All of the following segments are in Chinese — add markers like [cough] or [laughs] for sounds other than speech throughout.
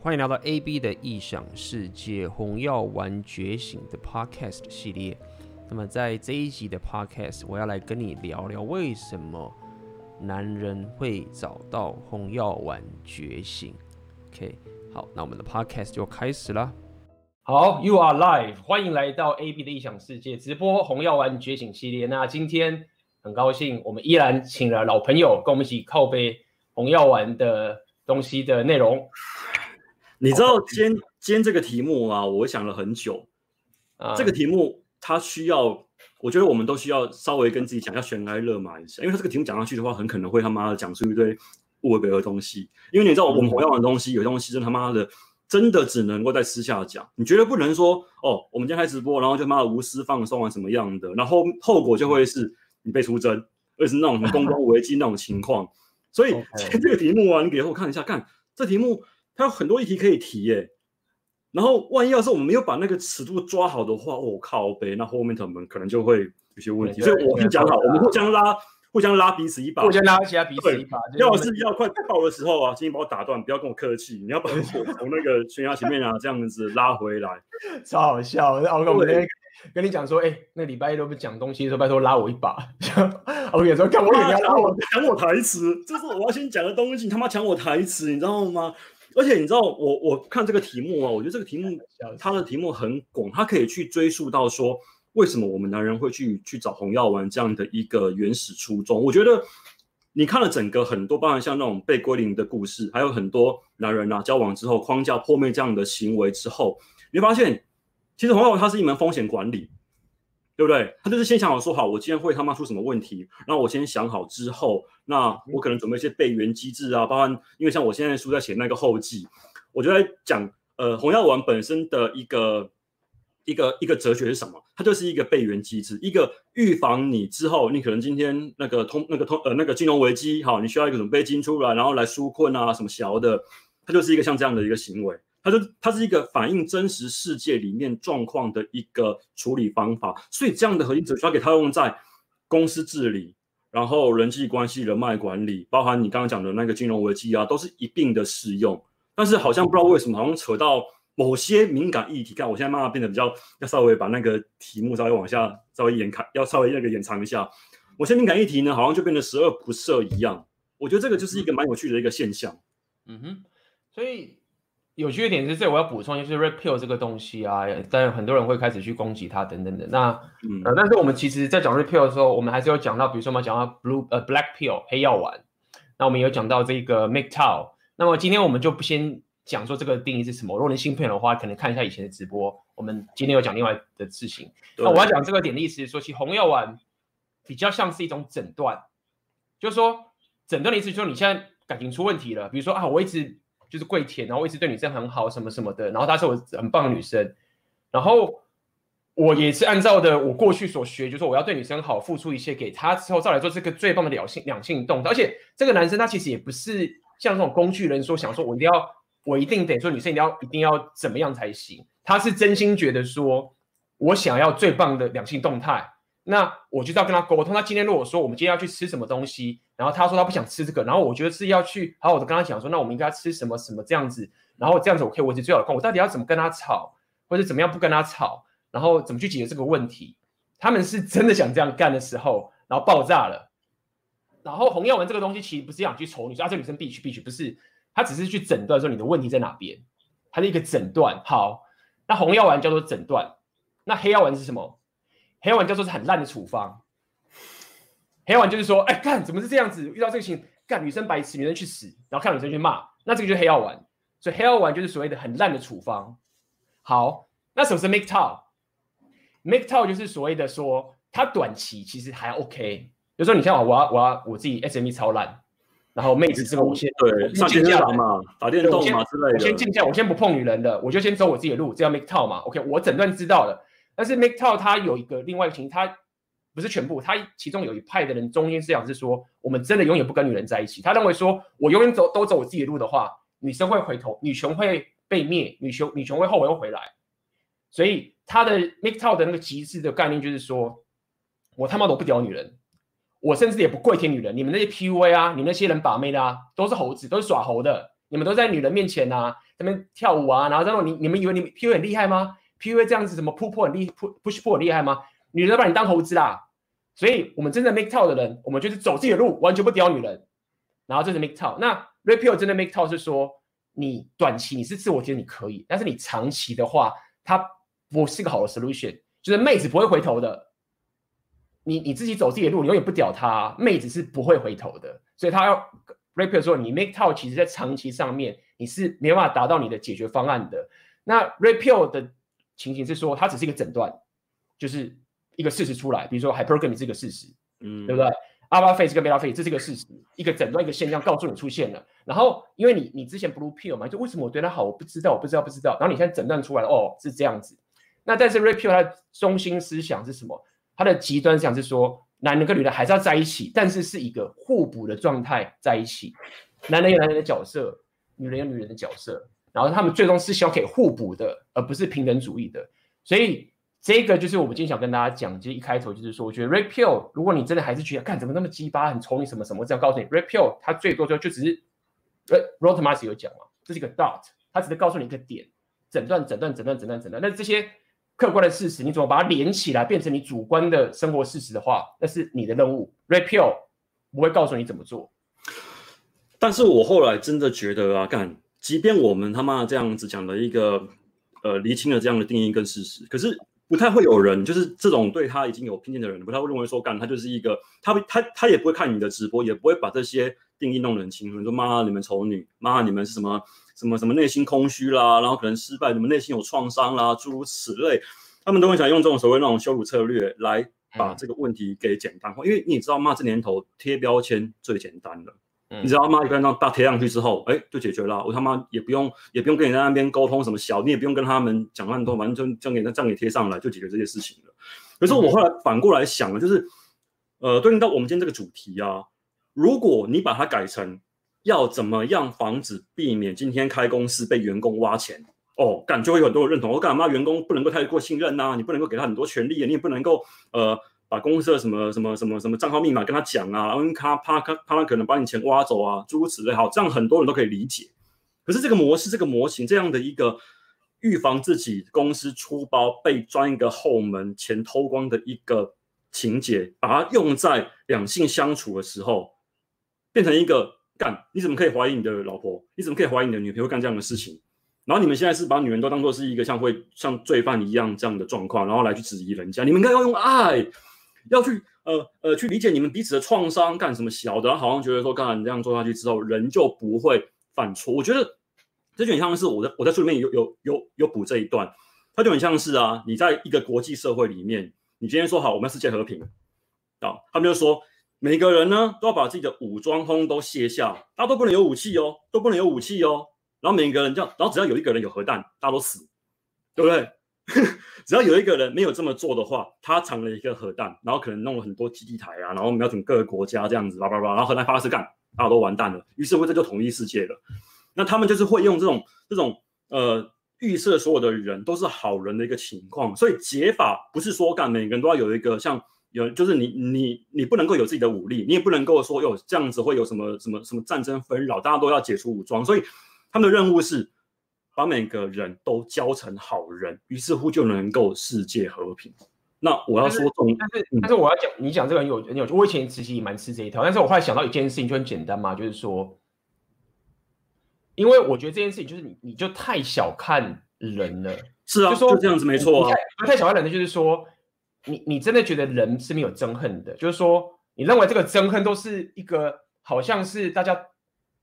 欢迎来到 AB 的异想世界红药丸觉醒的 Podcast 系列。那么在这一集的 Podcast，我要来跟你聊聊为什么男人会找到红药丸觉醒。OK，好，那我们的 Podcast 就开始了。好，You are live，欢迎来到 AB 的异想世界直播红药丸觉醒系列。那今天很高兴，我们依然请了老朋友跟我们一起靠杯红药丸的东西的内容。你知道今天今天这个题目啊，我想了很久。啊，这个题目它需要，我觉得我们都需要稍微跟自己讲，要悬崖勒马一下，因为它这个题目讲上去的话，很可能会他妈的讲出一堆无为的东西。因为你知道，我们红药丸的东西，有些东西真他妈的，真的只能够在私下讲。你绝对不能说哦，我们今天开直播，然后就妈的无私放松啊什么样的，然后后果就会是你被出征，而是那种公 [laughs] 关危机那种情况。所以今天这个题目啊，你给我看一下，看这题目。它有很多议题可以提耶，然后万一要是我们没有把那个尺度抓好的话，我、哦、靠北，那后面他们可能就会有些问题。所以我就讲好，我们互相拉，互相拉彼此一把，互相拉其他彼此一把。要是要快爆的时候啊，请你把我打断，不要跟我客气，你要把我从那个悬崖前面啊这样子拉回来，[laughs] 超好笑。然后我们那跟你讲说，哎、欸，那礼拜一都不讲东西的时候，拜托拉我一把。[laughs] 我跟你说看我，你要拉我 [laughs] 抢我台词，这是我要先讲的东西，你他妈抢我台词，你知道吗？而且你知道我我看这个题目啊，我觉得这个题目它的题目很广，它可以去追溯到说为什么我们男人会去去找红药丸这样的一个原始初衷。我觉得你看了整个很多，包含像那种被归零的故事，还有很多男人啊交往之后框架破灭这样的行为之后，你会发现其实红药丸它是一门风险管理。对不对？他就是先想好说好，我今天会他妈出什么问题，然后我先想好之后，那我可能准备一些备援机制啊，包含因为像我现在书在写那个后记，我就在讲呃红药丸本身的一个一个一个哲学是什么？它就是一个备援机制，一个预防你之后你可能今天那个通那个通呃那个金融危机好，你需要一个准备金出来，然后来纾困啊什么小的，它就是一个像这样的一个行为。它就它是一个反映真实世界里面状况的一个处理方法，所以这样的核心哲学要给它用在公司治理，然后人际关系、人脉管理，包含你刚刚讲的那个金融危机啊，都是一并的适用。但是好像不知道为什么，好像扯到某些敏感议题，看我现在慢慢变得比较要稍微把那个题目稍微往下稍微延开，要稍微那个延长一下。某些敏感议题呢，好像就变得十恶不赦一样。我觉得这个就是一个蛮有趣的一个现象。嗯哼，所以。有趣的点是，这我要补充，就是 Red Pill 这个东西啊，但很多人会开始去攻击它等等的。那，嗯、呃，但是我们其实，在讲 Red Pill 的时候，我们还是有讲到，比如说我们讲到 Blue 呃 Black Pill 黑药丸，那我们有讲到这个 MGTOW。那么今天我们就不先讲说这个定义是什么。如果你新朋友的话，可能看一下以前的直播，我们今天有讲另外的事情。那我要讲这个点的意思是说，其实红药丸比较像是一种诊断，就是说诊断的意思就是说你现在感情出问题了，比如说啊，我一直。就是跪舔，然后一直对女生很好，什么什么的。然后她是我很棒的女生，然后我也是按照的我过去所学，就是说我要对女生好，付出一切给她之后，再来做这个最棒的两性两性动态。而且这个男生他其实也不是像这种工具人说想说我一定要我一定得说女生一定要一定要怎么样才行，他是真心觉得说我想要最棒的两性动态。那我就要跟他沟通。他今天如果说我们今天要去吃什么东西，然后他说他不想吃这个，然后我觉得是要去好好的跟他讲说，那我们应该吃什么什么这样子，然后这样子我可以维持最好的关。我到底要怎么跟他吵，或者怎么样不跟他吵，然后怎么去解决这个问题？他们是真的想这样干的时候，然后爆炸了。然后红药丸这个东西其实不是想去瞅你说啊，这女生必须必须不是，他只是去诊断说你的问题在哪边，他是一个诊断。好，那红药丸叫做诊断，那黑药丸是什么？黑药丸叫做是很烂的处方，黑药丸就是说，哎，干怎么是这样子？遇到这个情，干女生白痴，女生去死，然后看女生去骂，那这个就是黑药丸。所以黑药丸就是所谓的很烂的处方。好，那什么是 MGTOW？MGTOW 就是所谓的说，它短期其实还 OK。比如说，你像我，我要我要我自己 SME 超烂，然后妹子这个我先对上健身房嘛，打电动嘛之类的，我先静下，我先不碰女人的，我就先走我自己的路，这叫 MGTOW 嘛。OK，我诊断知道了。但是 MGTOW 它有一个另外一个情形，它不是全部，它其中有一派的人中心思想是说，我们真的永远不跟女人在一起。他认为说，我永远走都走我自己的路的话，女生会回头，女权会被灭，女权女权会后悔又回来。所以他的 MGTOW 的那个极致的概念就是说，我他妈都不屌女人，我甚至也不跪舔女人。你们那些 PUA 啊，你们那些人把妹的啊，都是猴子，都是耍猴的。你们都在女人面前啊，这边跳舞啊，然后这种你你们以为你们 PUA 很厉害吗？PUA 这样子什么 push pull 很厉 push pull 很厉害吗？女人把你当猴子啦。所以我们真的 MGTOW 的人，我们就是走自己的路，完全不屌女人。然后这是 MGTOW。那 repeal 真的 MGTOW 是说，你短期你是自我觉得你可以，但是你长期的话，它不是个好的 solution。就是妹子不会回头的。你你自己走自己的路，你永远不屌她，妹子是不会回头的。所以他要 repeal 说，你 MGTOW 其实在长期上面你是没办法达到你的解决方案的。那 repeal 的情形是说，它只是一个诊断，就是。一个事实出来，比如说 hypergamy 是一个事实，嗯，对不对？Alpha Face 跟 Beta Face 这是一个事实，一个诊断，一个现象告诉你出现了。然后，因为你你之前 Blue Pill 嘛，就为什么我对他好，我不知道，我不知道，不知道。然后你现在诊断出来了，哦，是这样子。那但是 Red Pill 它的中心思想是什么？它的极端思想是说，男人跟女人还是要在一起，但是是一个互补的状态在一起。男人有男人的角色，女人有女人的角色，然后他们最终是希望可以互补的，而不是平等主义的。所以。这个就是我们今天想跟大家讲，就一开头就是说，我觉得 Red Pill，如果你真的还是觉得，干怎么那么鸡巴，很丑你什么什么，这样告诉你，Red Pill 它最多就就只是，呃，Robert Marcy 有讲嘛，这是一个 dot，它只是告诉你一个点，诊断诊断诊断诊断诊断，那这些客观的事实，你怎么把它连起来，变成你主观的生活事实的话，那是你的任务，Red Pill 不会告诉你怎么做。但是我后来真的觉得啊，干，即便我们他妈这样子讲的一个，呃，厘清了这样的定义跟事实，可是。不太会有人，就是这种对他已经有偏见的人，不太会认为说，干他就是一个，他他他也不会看你的直播，也不会把这些定义弄得很清楚。你说妈，你们丑女，妈，你们是什么什么什么内心空虚啦，然后可能失败，你们内心有创伤啦，诸如此类，他们都会想用这种所谓那种羞辱策略来把这个问题给简单化，因为你知道吗？这年头贴标签最简单了。你知道吗？一般让大贴上去之后，哎，就解决了。我他妈也不用，也不用跟你在那边沟通什么小，你也不用跟他们讲那么多，反正就这样给这样给贴上来，就解决这些事情了。可是我后来反过来想了，就是，呃，对应到我们今天这个主题啊，如果你把它改成要怎么样防止避免今天开公司被员工挖钱，哦，感就会有很多人认同。我干嘛？员工不能够太过信任呐、啊，你不能够给他很多权利，你也不能够呃。把公司的什么什么什么什么账号密码跟他讲啊，然后他怕他怕他可能把你钱挖走啊，诸如此类。好，这样很多人都可以理解。可是这个模式、这个模型这样的一个预防自己公司出包被钻一个后门、钱偷光的一个情节，把它用在两性相处的时候，变成一个干，你怎么可以怀疑你的老婆？你怎么可以怀疑你的女朋友干这样的事情？然后你们现在是把女人都当做是一个像会像罪犯一样这样的状况，然后来去质疑人家。你们应该要用爱。要去呃呃去理解你们彼此的创伤干什么小的，好像觉得说，刚才你这样做下去之后，人就不会犯错。我觉得这就很像是我在我在书里面有有有有补这一段，它就很像是啊，你在一个国际社会里面，你今天说好我们要世界和平啊，他们就说每个人呢都要把自己的武装通都卸下，大家都不能有武器哦，都不能有武器哦，然后每个人这样，然后只要有一个人有核弹，大家都死，对不对？[laughs] 只要有一个人没有这么做的话，他藏了一个核弹，然后可能弄了很多基地台啊，然后瞄准各个国家这样子，叭叭叭，然后核弹发射干，大家都完蛋了。于是乎这就统一世界了。那他们就是会用这种这种呃预设所有的人都是好人的一个情况，所以解法不是说干每个人都要有一个像有，就是你你你不能够有自己的武力，你也不能够说有这样子会有什么什么什么战争纷扰，大家都要解除武装，所以他们的任务是。把每个人都教成好人，于是乎就能够世界和平。那我要说这种，但是但是，但是我要讲，你讲这个很有很有趣。我以前其实也蛮吃这一套，但是我后来想到一件事情就很简单嘛，就是说，因为我觉得这件事情就是你你就太小看人了。是啊，就说就这样子没错啊。太太小看人的就是说，你你真的觉得人是没有憎恨的，就是说，你认为这个憎恨都是一个好像是大家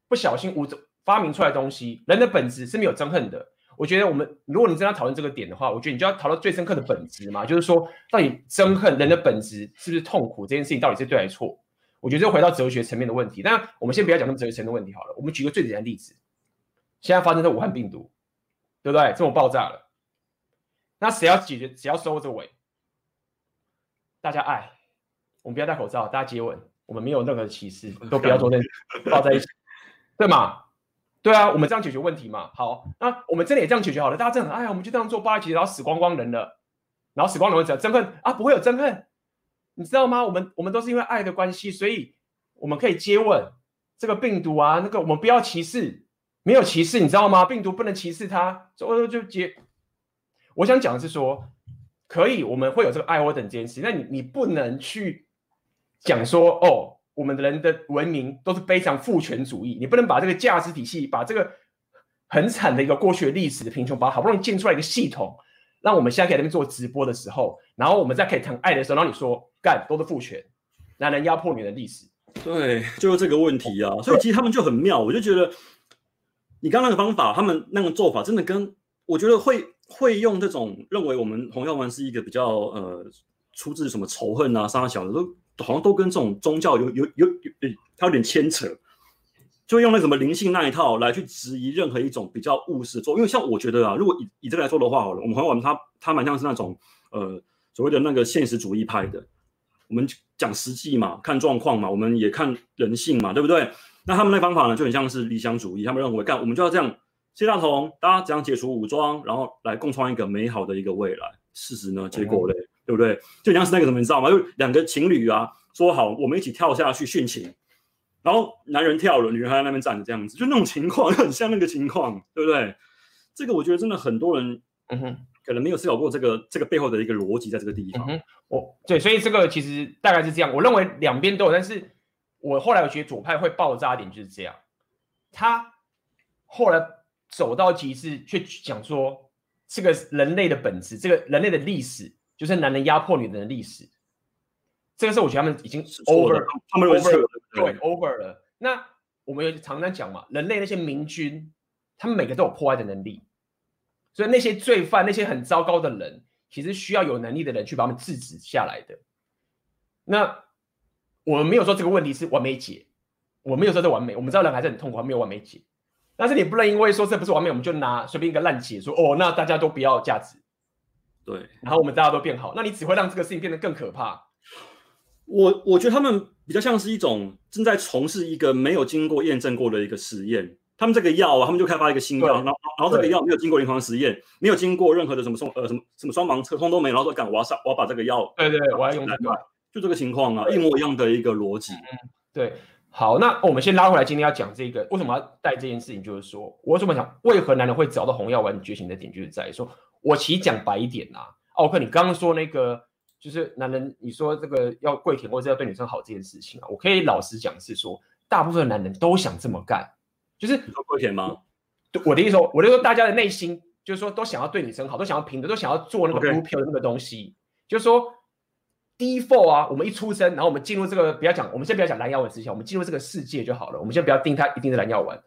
不小心无发明出来的东西，人的本质是没有憎恨的。我觉得我们，如果你真的要讨论这个点的话，我觉得你就要讨论最深刻的本质嘛，就是说，到底憎恨人的本质是不是痛苦这件事情到底是对还是错？我觉得就回到哲学层面的问题。但我们先不要讲那么哲学层面的问题好了，我们举个最简单的例子，现在发生的武汉病毒，对不对？这么爆炸了，那谁要解决？谁要收这尾？大家爱，我们不要戴口罩，大家接吻，我们没有任何歧视，都不要坐在抱在一起，对吗？对啊，我们这样解决问题嘛。好，那我们真的也这样解决好了。大家真的，哎呀，我们就这样做，八一起，然后死光光人了，然后死光人会怎样？憎恨啊，不会有憎恨，你知道吗？我们我们都是因为爱的关系，所以我们可以接吻这个病毒啊，那个我们不要歧视，没有歧视，你知道吗？病毒不能歧视它，就就接。我想讲的是说，可以，我们会有这个爱或等这件事，那你你不能去讲说哦，我们的人的文明都是非常父权主义，你不能把这个价值体系，把这个很惨的一个过去的历史的贫穷，把好不容易建出来一个系统，让我们现在可以在那边做直播的时候，然后我们再可以谈爱的时候，然后你说干都是父权，男人压迫女人的历史，对，就是这个问题啊。所以其实他们就很妙，我就觉得。你刚刚那个方法，他们那个做法，真的跟我觉得会会用这种认为我们红药丸是一个比较呃出自什么仇恨啊、杀小的，都好像都跟这种宗教有有有有，它有点牵扯，就用那什么灵性那一套来去质疑任何一种比较务实做。因为像我觉得啊，如果以以这个来说的话，好了，我们红药丸它它蛮像是那种呃所谓的那个现实主义派的，我们讲实际嘛，看状况嘛，我们也看人性嘛，对不对？那他们那方法呢，就很像是理想主义。他们认为，干我们就要这样，谢大同，大家怎样解除武装，然后来共创一个美好的一个未来。事实呢，结果嘞，嗯、对不对？就像是那个什么，你知道吗？就两个情侣啊，说好我们一起跳下去殉情，然后男人跳了，女人还在那边站着，这样子，就那种情况，很像那个情况，对不对？这个我觉得真的很多人，嗯哼，可能没有思考过这个这个背后的一个逻辑在这个地方。嗯、我对，所以这个其实大概是这样。我认为两边都有，但是。我后来我觉得左派会爆炸点就是这样，他后来走到极致，却讲说这个人类的本质，这个人类的历史就是男人压迫女人的历史。这个是我觉得他们已经 over，他们 over 对 over 了。那我们有常常讲嘛，人类那些明君，他们每个都有破坏的能力，所以那些罪犯，那些很糟糕的人，其实需要有能力的人去把他们制止下来的。那。我们没有说这个问题是完美解，我没有说这完美，我们知道人还是很痛苦，还没有完美解。但是你不能因为说这不是完美，我们就拿随便一个烂解说哦，那大家都不要价值，对，然后我们大家都变好，那你只会让这个事情变得更可怕。我我觉得他们比较像是一种正在从事一个没有经过验证过的一个实验。他们这个药啊，他们就开发一个新药，然后然后这个药没有经过临床实验，没有经过任何的什么双呃什么什么双盲测，通都没，然后说干我要上我要把这个药，对对，我要用这个。就这个情况啊，一模一样的一个逻辑。嗯，对。好，那我们先拉回来，今天要讲这个，为什么要带这件事情？就是说，我怎么想，为何男人会找到红药丸觉醒的点，就是在于说，我其实讲白一点啊，奥克，你刚刚说那个，就是男人，你说这个要跪舔或者要对女生好这件事情啊，我可以老实讲是说，大部分男人都想这么干，就是跪舔吗？对，我的意思说，我的意思说，大家的内心就是说，都想要对女生好，都想要平等，都想要做那个 blue pill 的那个东西.就是说。default 啊，我们一出生，然后我们进入这个，不要讲，我们先不要讲蓝药丸之前，我们进入这个世界就好了。我们先不要定他一定是蓝药丸。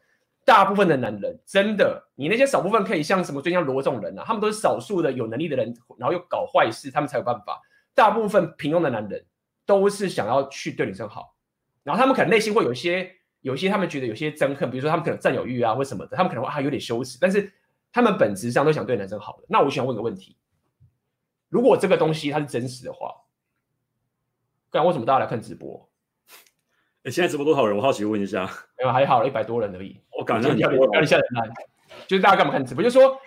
大部分的男人，真的，你那些少部分可以像什么，就像罗这种人啊，他们都是少数的有能力的人，然后又搞坏事，他们才有办法。大部分平庸的男人，都是想要去对女生好，然后他们可能内心会有一些，有些他们觉得有些憎恨，比如说他们可能占有欲啊或什么的，他们可能会啊有点羞耻，但是他们本质上都想对男生好的。那我想问个问题，如果这个东西它是真实的话？不然，为什么大家来看直播？哎，现在直播多少人？我好奇问一下。没有，还好，一百多人而已。我感觉压力压力下很大。就是大家干嘛看直播？就是说，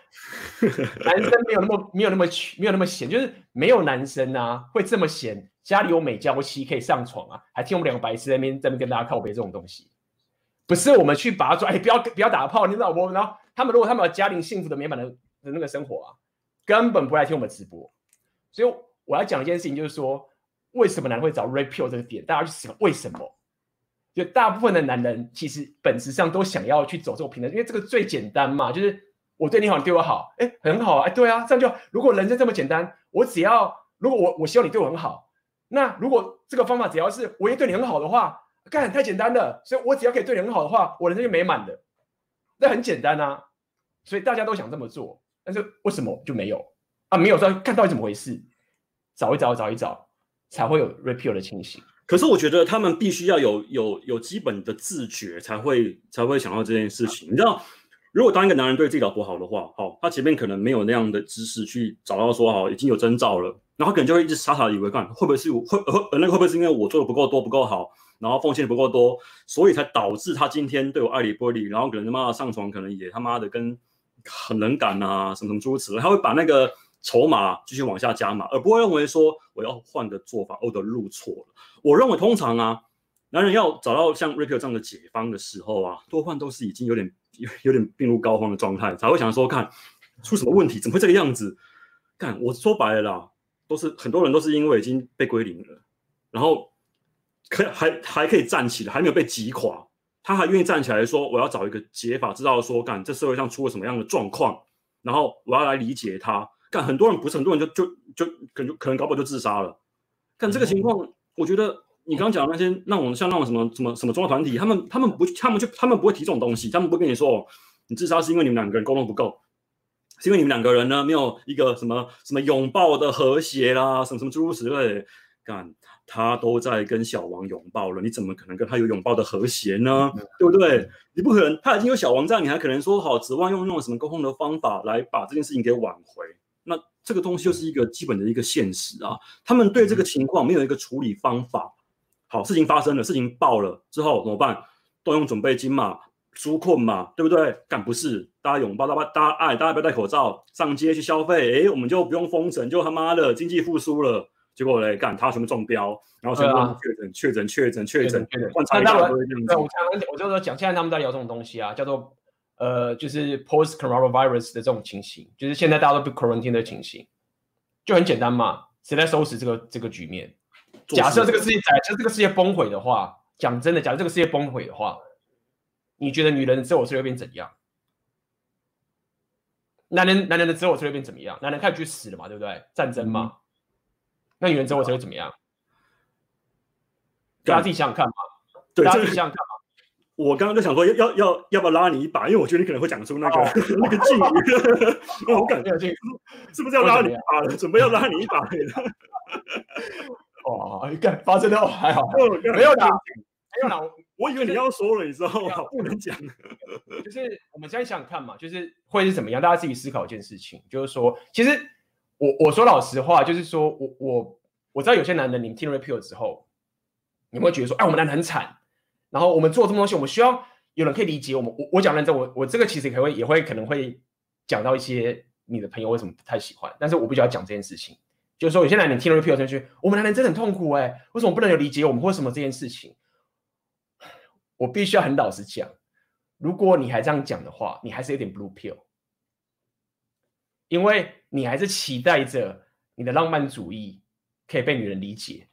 [laughs] 男生没有那么没有那么没有那么闲，就是没有男生啊会这么闲。家里有美娇妻可以上床啊，还听我们两个白痴在那边在那边跟大家靠背这种东西，不是我们去把他抓。哎，不要不要打炮，你老婆。然后他们如果他们有家庭幸福的美满的的那个生活啊，根本不来听我们直播。所以我要讲一件事情，就是说。为什么男人会找 Pill 这个点？大家去想为什么？就大部分的男人其实本质上都想要去走这种平等，因为这个最简单嘛。就是我对你好，你对我好，哎，很好啊，哎，对啊，这样就如果人生这么简单，我只要如果我我希望你对我很好，那如果这个方法只要是我也对你很好的话，干太简单了。所以我只要可以对你很好的话，我人生就美满了，那很简单啊。所以大家都想这么做，但是为什么就没有啊？没有说看到底怎么回事？找一找，找一找。才会有 repeal 的情形，可是我觉得他们必须要有有有基本的自觉，才会才会想到这件事情。你知道，如果当一个男人对自己老婆好的话，好，他前面可能没有那样的知识去找到说，好，已经有征兆了，然后可能就会一直傻傻的以为，干会不会是我会会那个会不会是因为我做的不够多不够好，然后奉献的不够多，所以才导致他今天对我爱理不理，然后可能他妈的上床可能也他妈的跟很冷感啊什么什么诸如此类，他会把那个。筹码继续往下加码，而不会认为说我要换个做法，我的路错了。我认为通常啊，男人要找到像 Red Pill 这样的解方的时候啊，多半都是已经有点有有点病入膏肓的状态，才会想说看出什么问题，怎么会这个样子？看我说白了啦，都是很多人都是因为已经被归零了，然后可还还可以站起来，还没有被击垮，他还愿意站起来说我要找一个解法，知道说干这社会上出了什么样的状况，然后我要来理解他。干很多人不是很多人就就就可能可能搞不好就自杀了。干这个情况，嗯、我觉得你刚刚讲的那些那种像那种什么什么什么宗教团体，他们他们不他们就他们不会提这种东西，他们不会跟你说你自杀是因为你们两个人沟通不够。是因为你们两个人呢，没有一个什么什么拥抱的和谐啦，什么什么诸如此类。干，他都在跟小王拥抱了，你怎么可能跟他有拥抱的和谐呢？嗯、对不对？你不可能，他已经有小王在，你还可能说好指望用那种什么沟通的方法来把这件事情给挽回？那这个东西就是一个基本的一个现实啊。他们对这个情况没有一个处理方法。好，事情发生了，事情爆了之后怎么办？动用准备金嘛。纾困嘛，对不对？干不是，大家拥抱，大家大家爱，大家不要戴口罩，上街去消费，哎，我们就不用封城，就他妈的经济复苏了。结果嘞，干他全部中标，然后全部确诊，确诊，确诊，确诊，确诊。那他们，对，我刚我就说讲，现在他们在聊这种东西啊，叫做呃，就是 post coronavirus 的这种情形，就是现在大家都被 quarantine 的情形，就很简单嘛，谁来收拾这个这个局面？假设这个世界，假设这个世界崩毁的话，讲真的，假设这个世界崩毁的话。你觉得女人的自我策略变怎样？男人男人的自我策略变怎么样？男人开始去死了嘛，对不对？战争嘛。嗯、那女人自我策略怎么样？大家自己想想看嘛。对，大家自己想想看嘛。我刚刚在想说要要要要不要拉你一把，因为我觉得你可能会讲出那个、哦、[laughs] 那个敬语。[laughs] 我感觉是不是要拉你一把了？准备要拉你一把了。哦，你看发生的还好，没有的，没有的。[laughs] 我以为你要说了，你知道吗？不能讲。就是我们现在想想看嘛，就是会是怎么样？大家自己思考一件事情，就是说，其实我我说老实话，就是说我我我知道有些男人，你们听了 repeal 之后，你们会觉得说，哎，我们男人很惨，然后我们做这么东西，我们需要有人可以理解我们。我我讲认真，我我这个其实也会也会可能会讲到一些你的朋友为什么不太喜欢，但是我必须要讲这件事情，就是说有些男人听了 repeal 进去，我们男人真的很痛苦哎、为什么不能有理解我们为什么这件事情？我必须要很老实讲，如果你还这样讲的话，你还是有点 blue pill，因为你还是期待着你的浪漫主义可以被女人理解。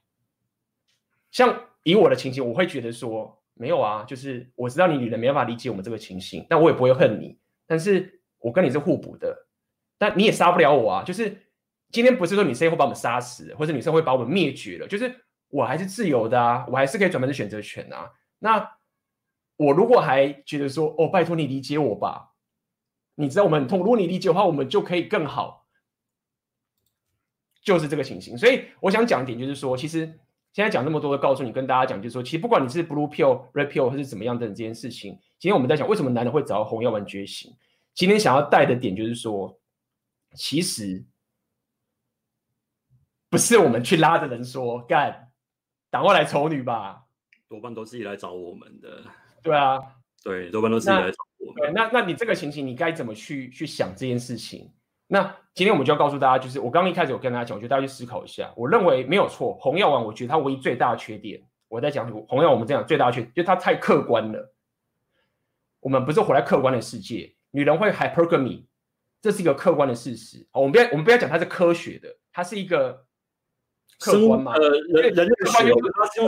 像以我的情形，我会觉得说，没有啊，就是我知道你女人没办法理解我们这个情形，但我也不会恨你，但是我跟你是互补的，但你也杀不了我啊。就是今天不是说女生会把我们杀死，或者女生会把我们灭绝了，就是我还是自由的啊，我还是可以转变的选择权啊。那我如果还觉得说，哦，拜托你理解我吧，你知道我们很痛，如果你理解的话，我们就可以更好，就是这个情形。所以我想讲一点，就是说，其实现在讲那么多的，告诉你，跟大家讲，就是说，其实不管你是 blue pill、red pill 或是怎么样的这件事情，今天我们在讲为什么男人会找到红药丸觉醒。今天想要带的点就是说，其实不是我们去拉着人说干，赶快来丑女吧，多半都是来找我们的。对啊，对，多半都是来找我。们，那那你这个情形，你该怎么去去想这件事情？那今天我们就要告诉大家，就是我刚刚一开始有跟大家讲，我觉得大家去思考一下。我认为没有错，红药丸，我觉得它唯一最大的缺点，我在讲红药丸，我们这样最大的缺点，就是它太客观了。我们不是活在客观的世界，女人会 hypergamy，这是一个客观的事实。我们不要我们不要讲它是科学的，它是一个。客观嘛，呃，人人类学，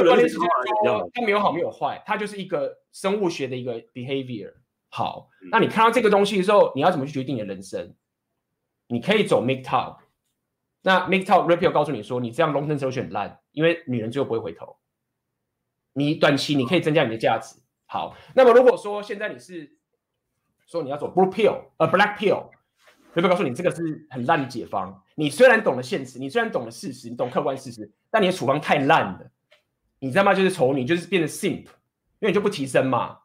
人类学，它没有好没有坏，它就是一个生物学的一个 behavior。好，那你看到这个东西的时候，你要怎么去决定你的人生？你可以走 MGTOW，那 MGTOW repeal 告诉你说，你这样 long term solution 很烂，因为女人最后不会回头。你短期你可以增加你的价值。好，那么如果说现在你是说你要走 blue pill，呃，black pill。会不会告诉你这个是很烂的解方？你虽然懂了现实，你虽然懂了事实，你懂客观事实，但你的处方太烂了，你知道吗？就是丑女，就是变成 simp，因为你就不提升嘛，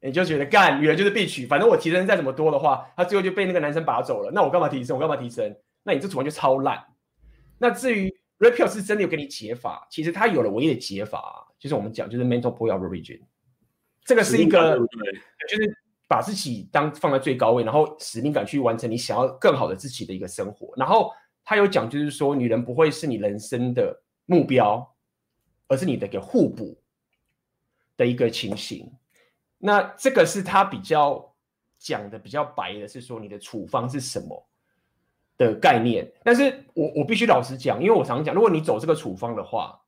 你就觉得干女人就是必娶，反正我提升再怎么多的话，她最后就被那个男生拔走了，那我干嘛提升？我干嘛提升？那你这处方就超烂。那至于 repeal 是真的有给你解法，其实他有了唯一的解法，就是我们讲就是 mental pull out region，这个是一个，就是。把自己当放在最高位，然后使命感去完成你想要更好的自己的一个生活。然后他有讲，就是说女人不会是你人生的目标，而是你的一个互补的一个情形。那这个是他比较讲的比较白的是说你的处方是什么的概念。但是我我必须老实讲，因为我常讲，如果你走这个处方的话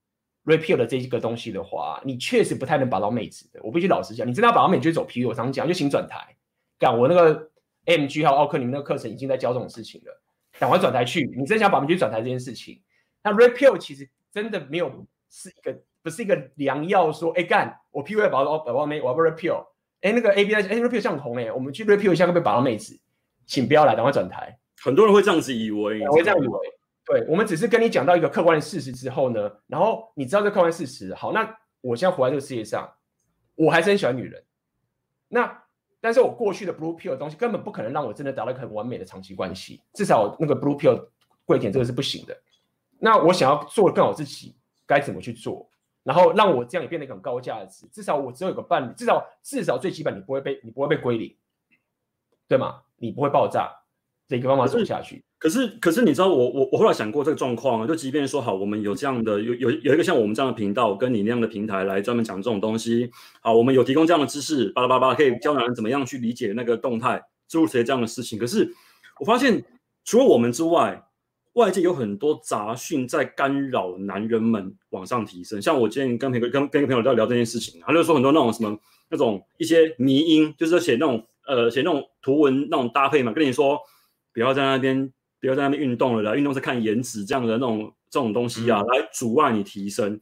，repeal 的这一个东西的话，你确实不太能把到妹子的。我必须老实讲，你真的要把到妹子，就走 PU，。我常讲就请转台，干我那个 MG 还有奥克，你们那个课程已经在教这种事情了，赶快转台去。你真想把妹子转台这件事情，那 repeal 其实真的没有是一个。不是一个良药，说哎干，我 PUA 保到把到妹，我要不 repeal，哎那个 A B I 哎 repeal 像红哎，我们去 repeal 一下会不会把到妹子？请不要来，赶快转台。很多人会这样子以为，我会这样以为。对，我们只是跟你讲到一个客观的事实之后呢，然后你知道这客观事实，好，那我现在活在这个世界上，我还是很喜欢女人。那但是我过去的 blue pill 的东西根本不可能让我真的达到一个很完美的长期关系，至少那个 blue pill 跪舔这个是不行的。那我想要做更好自己，该怎么去做？然后让我这样也变得一个很高价值，至少我只有有个伴侣，至少至少最基本你不会被你不会被归零，对吗？你不会爆炸，这个方法走下去。可是可是你知道我我我后来想过这个状况啊，就即便说好，我们有这样的有有有一个像我们这样的频道，跟你那样的平台来专门讲这种东西，好，我们有提供这样的知识，巴拉巴拉可以教男人怎么样去理解那个动态，诸如此类这样的事情。可是我发现除了我们之外，外界有很多杂讯在干扰男人们往上提升，像我今天跟朋友跟跟一个朋友在聊这件事情，他就说很多那种什么那种一些迷因，就是写那种呃写那种图文那种搭配嘛，跟你说不要在那边不要在那边运动了啦，运动是看颜值这样的那种这种东西啊，嗯、来阻碍你提升。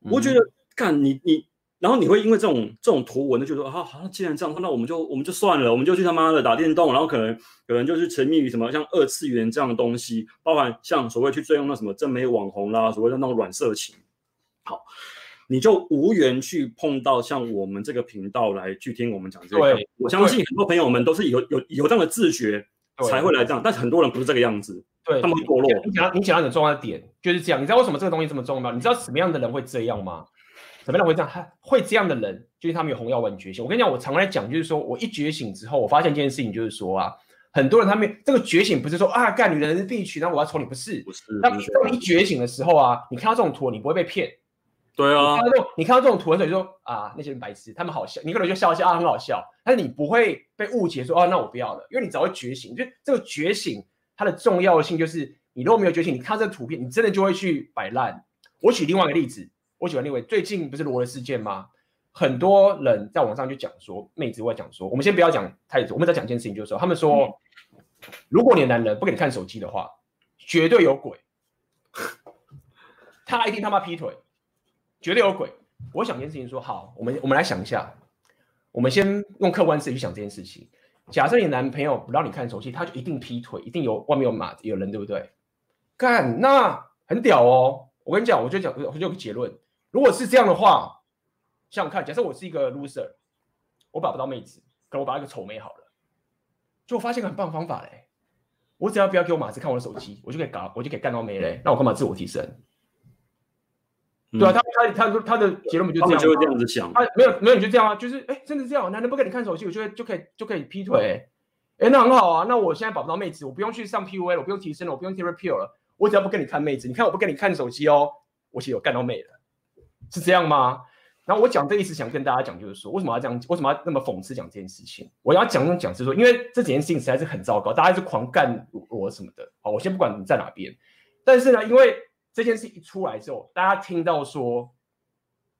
我觉得看你你。然后你会因为这种这种图文的，就说啊，好像既然这样，那我们就我们就算了，我们就去他妈的打电动，然后可能有人就是沉迷于什么像二次元这样的东西，包含像所谓去追用那什么正美网红啦，所谓的那种软色情。好，你就无缘去碰到像我们这个频道来去听我们讲这个。对，我相信很多朋友们都是有有有这样的自觉才会来这样，但是很多人不是这个样子，对，他们会堕落。你讲你讲到很重要的点就是这样，你知道为什么这个东西这么重要？你知道什么样的人会这样吗？怎么样会这样？他会这样的人，就是他们有红药丸觉醒。我跟你讲，我常来讲，就是说我一觉醒之后，我发现一件事情，就是说啊，很多人他们这个觉醒不是说啊，干女人是必须，然后我要抽你，不是，不是。那当你一觉醒的时候啊，你看到这种图，你不会被骗。对啊。你看到这种，你看到这种图的时候，你说啊，那些人白痴，他们好笑，你可能就笑一笑啊，很好笑。但是你不会被误解说，哦、啊，那我不要了，因为你早会觉醒。就这个觉醒，它的重要性就是，你如果没有觉醒，你看这个图片，你真的就会去摆烂。我举另外一个例子。我喜欢那位，最近不是罗的事件吗？很多人在网上就讲说，妹子会讲说，我们先不要讲太多，我们再讲一件事情，就是说，他们说，如果你的男人不给你看手机的话，绝对有鬼，[laughs] 他一定他妈劈腿，绝对有鬼。我想一件事情说，好，我们我们来想一下，我们先用客观事实去想这件事情。假设你男朋友不让你看手机，他就一定劈腿，一定有外面有马有人，对不对？干，那很屌哦。我跟你讲，我就讲，我就有个结论。如果是这样的话，想想看，假设我是一个 loser，我把不到妹子，可我把一个丑妹好了，就我发现个很棒的方法嘞，我只要不要给我马子看我的手机，我就可以搞，我就可以干到妹嘞。那我干嘛自我提升？嗯、对啊，他他他他的结论不就这样吗？就会这样子想。他，没有没有，你就这样啊，就是哎，真的这样，男人不给你看手机，我就会就可以就可以劈腿。哎，那很好啊，那我现在把不到妹子，我不用去上 PUA 了，我不用提升了，我不用 repeal 了，我只要不跟你看妹子，你看我不跟你看手机哦，我其实有干到妹了。是这样吗？然后我讲这意思，想跟大家讲，就是说，为什么要这样？为什么要那么讽刺讲这件事情？我要讲讲讲是说，因为这几件事情实在是很糟糕，大家是狂干我什么的。好，我先不管你在哪边，但是呢，因为这件事一出来之后，大家听到说，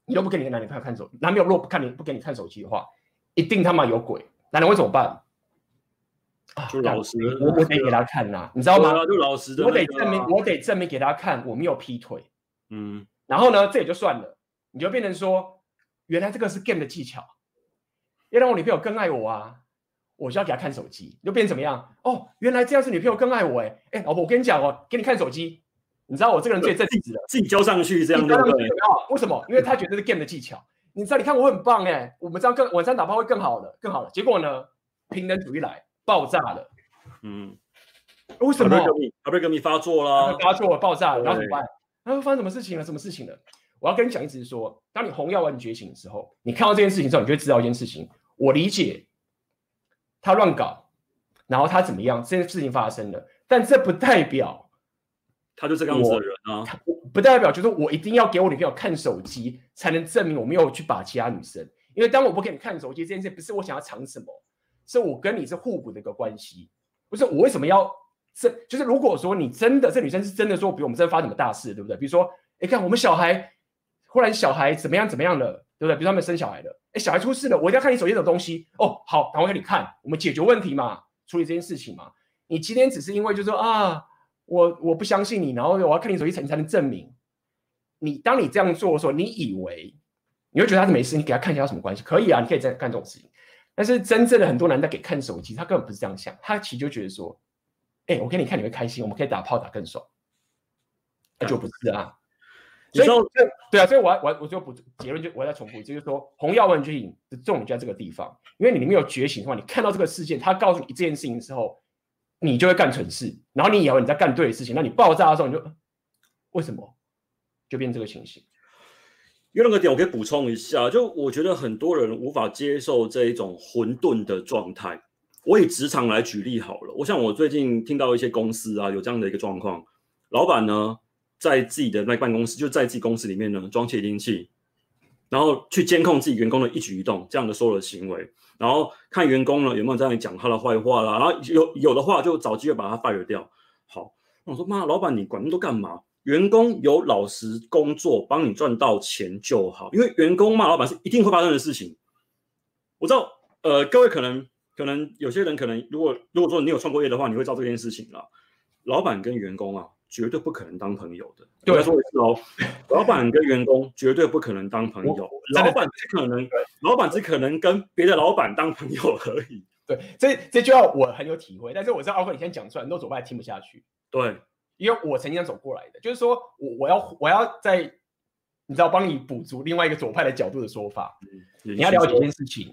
你都不给你的男朋友看手，男朋友如果不看你不给你看手机的话，一定他妈有鬼，男人会怎么办？就老实，我我得给他看呐、啊，你知道吗？就老实我得证明，我得证明给他看，我没有劈腿。嗯。然后呢，这也就算了，你就变成说，原来这个是 game 的技巧，要让我女朋友更爱我啊，我就要给她看手机，就变成怎么样？哦，原来这样是女朋友更爱我哎，哎，老婆，我跟你讲哦，给你看手机，你知道我这个人最正直的，自己交上去这样对不对？为什么？因为他觉得是 game 的技巧，你知道？你看我很棒哎，我们这样更晚上打炮会更好的，更好的。结果呢，平等主义来爆炸了，嗯，为什么？他被革命发作了，发作了，爆炸了，然后怎么办？然后发生什么事情了？什么事情了？我要跟你讲，一直是说，当你红药丸觉醒的时候，你看到这件事情之后，你就会知道一件事情。我理解他乱搞，然后他怎么样，这件事情发生了，但这不代表他就这个样子的人啊，不代表就是我一定要给我女朋友看手机，才能证明我没有去把其他女生。因为当我不给你看手机这件事，不是我想要藏什么，是我跟你是互补的一个关系，不是我为什么要这？就是如果说你真的这女生是真的说，比如我们真的发生什么大事，对不对？比如说，哎，看我们小孩忽然小孩怎么样怎么样了，对不对？比如他们生小孩了，哎，小孩出事了，我一定要看你手机的东西。哦，好，赶快给你看，我们解决问题嘛，处理这件事情嘛。你今天只是因为就是说啊，我我不相信你，然后我要看你手机才才能证明。你当你这样做的时候，你以为你会觉得他是没事，你给他看一下有什么关系？可以啊，你可以再干这种事情。但是真正的很多男的给看手机，他根本不是这样想，他其实就觉得说，哎、我给你看你会开心，我们可以打炮打更爽，那就不是啊。所以对啊，所以我我我就补结论就我要再重复，就是说红药问觉醒的重点就在这个地方，因为你没有觉醒的话，你看到这个事件，他告诉你这件事情的时候，你就会干蠢事，然后你以为你在干对的事情，那你爆炸的时候你就为什么就变这个情形？有两个点我可以补充一下，就我觉得很多人无法接受这一种混沌的状态。我以职场来举例好了，我想我最近听到一些公司啊有这样的一个状况，老板呢在自己的那办公室，就在自己公司里面呢装窃听器，然后去监控自己员工的一举一动，这样的所有的行为，然后看员工呢有没有在那里讲他的坏话啦，然后有有的话就找机会把他 fire 掉。好，我说妈，老板你管那么多干嘛？员工有老实工作，帮你赚到钱就好。因为员工骂老板是一定会发生的事情。我知道，呃，各位可能可能有些人可能，如果如果说你有创过业的话，你会知道这件事情了。老板跟员工啊，绝对不可能当朋友的。对，我再说一次哦，[laughs] 老板跟员工绝对不可能当朋友。老板只可能，老板只可能跟别的老板当朋友而已。对，这这句话我很有体会。但是我知道奥克你先讲出来，很多左派听不下去。对。因为我曾经走过来的，就是说我我要我要在你知道帮你补足另外一个左派的角度的说法。嗯、你要了解一件事情，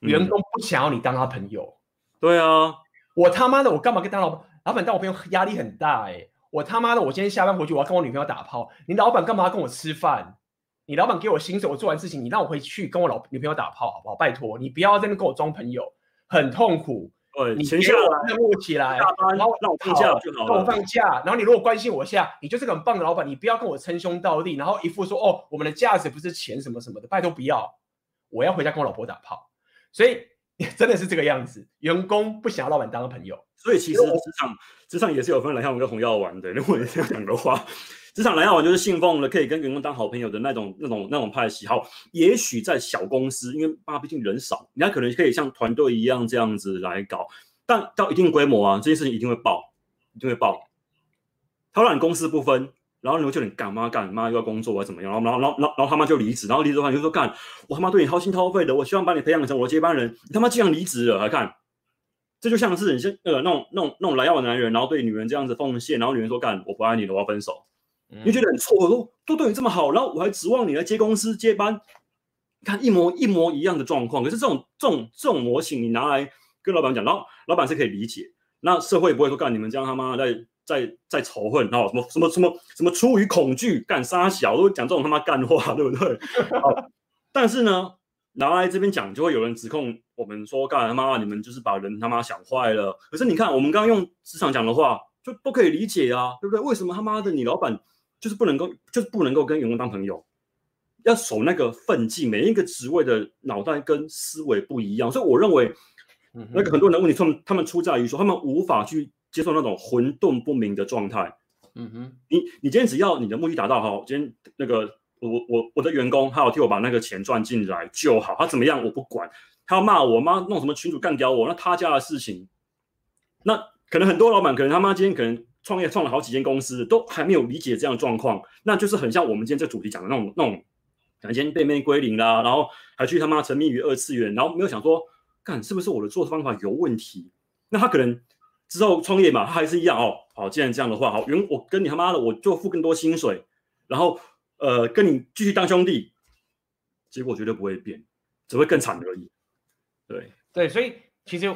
嗯、员工不想要你当他朋友。对啊，我他妈的我干嘛跟当老板？老板当我朋友压力很大哎、欸。我他妈的我今天下班回去我要跟我女朋友打炮，你老板干嘛要跟我吃饭？你老板给我薪水，我做完事情你让我回去跟我老女朋友打炮好不好？拜托你不要在那跟我装朋友，很痛苦。对，你先我任务起来，然后让我放假就好了。让我放假，然后你如果关心我一下，你就是个很棒的老板，你不要跟我称兄道弟，然后一副说哦，我们的价值不是钱什么什么的，拜托不要，我要回家跟我老婆打炮。所以真的是这个样子，员工不想要老板当个朋友。所以其实职场职场也是有分蓝药丸跟红药丸的，如果你这样讲的话。职场蓝药丸就是信奉了可以跟员工当好朋友的那种、那种、那种派系。好，也许在小公司，因为爸毕竟人少，人家可能可以像团队一样这样子来搞。但到一定规模啊，这件事情一定会爆，一定会爆。他让你公司不分，然后你会叫你干嘛干嘛又要工作啊怎么样？然后然后然后然后然后他妈就离职，然后离职的话你就说干，我他妈对你掏心掏肺的，我希望把你培养成我的接班人，你他妈竟然离职了，来看，这就像是你先呃那种那种那种来要的男人，然后对女人这样子奉献，然后女人说干，我不爱你了，我要分手。你觉得很错，都都对你这么好，然后我还指望你来接公司接班，看一模一模一样的状况。可是这种这种这种模型，你拿来跟老板讲，然后老板是可以理解。那社会不会说干你们这样他妈在在在仇恨，然后什么什么什么什么出于恐惧干杀小，都讲这种他妈干话，对不对？但是呢，拿来这边讲，就会有人指控我们说干他妈你们就是把人他妈想坏了。可是你看，我们刚刚用职场讲的话，就都可以理解啊，对不对？为什么他妈的你老板？就是不能够，就是不能够跟员工当朋友，要守那个分际。每一个职位的脑袋跟思维不一样，所以我认为，那个很多人的问题，他们他们出在于说，他们无法去接受那种混沌不明的状态。嗯哼，你你今天只要你的目的达到好，今天那个我我我的员工他有替我把那个钱赚进来就好，他怎么样我不管，他要骂我妈弄什么群主干掉我，那他家的事情。那可能很多老板可能他妈今天可能。创业创了好几间公司，都还没有理解这样的状况，那就是很像我们今天这主题讲的那种那种，可能今天被妹归零啦，然后还去他妈沉迷于二次元，然后没有想说，看是不是我的做事方法有问题？那他可能之后创业嘛，他还是一样哦。好，既然这样的话，好，原我跟你他妈的，我就付更多薪水，然后呃跟你继续当兄弟，结果绝对不会变，只会更惨而已。对对，所以其实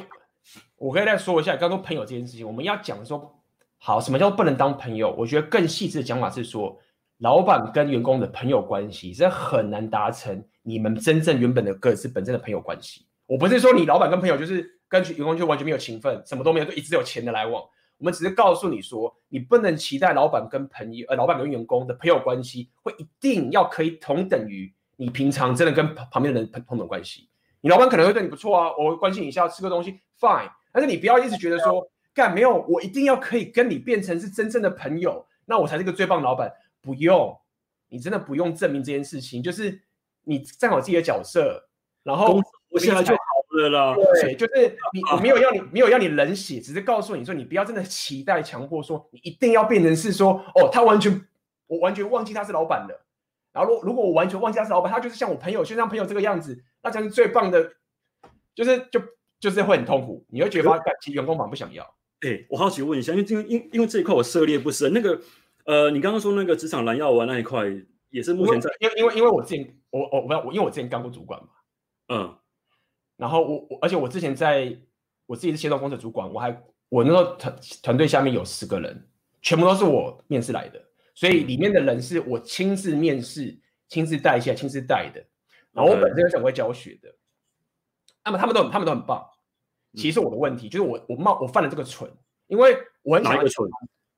我可以再说一下，刚刚朋友这件事情，我们要讲的说。好，什么叫不能当朋友？我觉得更细致的讲法是说，老板跟员工的朋友关系是很难达成你们真正原本的各自本身的朋友关系。我不是说你老板跟朋友就是跟员工就完全没有情分，什么都没有，就一直有钱的来往。我们只是告诉你说，你不能期待老板跟朋友，呃，老板跟员工的朋友关系会一定要可以同等于你平常真的跟旁边的人朋朋友关系。你老板可能会对你不错啊，我会关心你一下，吃个东西，fine。但是你不要一直觉得说，干没有，我一定要可以跟你变成是真正的朋友，那我才是个最棒的老板。不用，你真的不用证明这件事情，就是你站好自己的角色，然后我现在就好了啦。对，就是你，我没有要你，没有要你冷血，只是告诉你说，你不要真的期待、强迫说，你一定要变成是说，哦，他完全，我完全忘记他是老板的。然后，如如果我完全忘记他是老板，他就是像我朋友，就像朋友这个样子，那才是最棒的，就是就就是会很痛苦，你会觉得其实员工反而不想要。哎、欸，我好奇问一下，因为因因因为这一块我涉猎不深，那个呃，你刚刚说那个职场蓝药丸那一块，也是目前在，因为因为因为我之前我我我我因为我之前当过主管嘛，嗯，然后我我而且我之前在我自己是协同工程主管，我还我那时候团团队下面有十个人，全部都是我面试来的。所以里面的人是我亲自面试、亲自带下、亲自带的，然后我本身又是很会教学的，那么他们都很他们都很棒。其实是我的问题，就是我我冒我犯了这个蠢，因为我很想要蠢，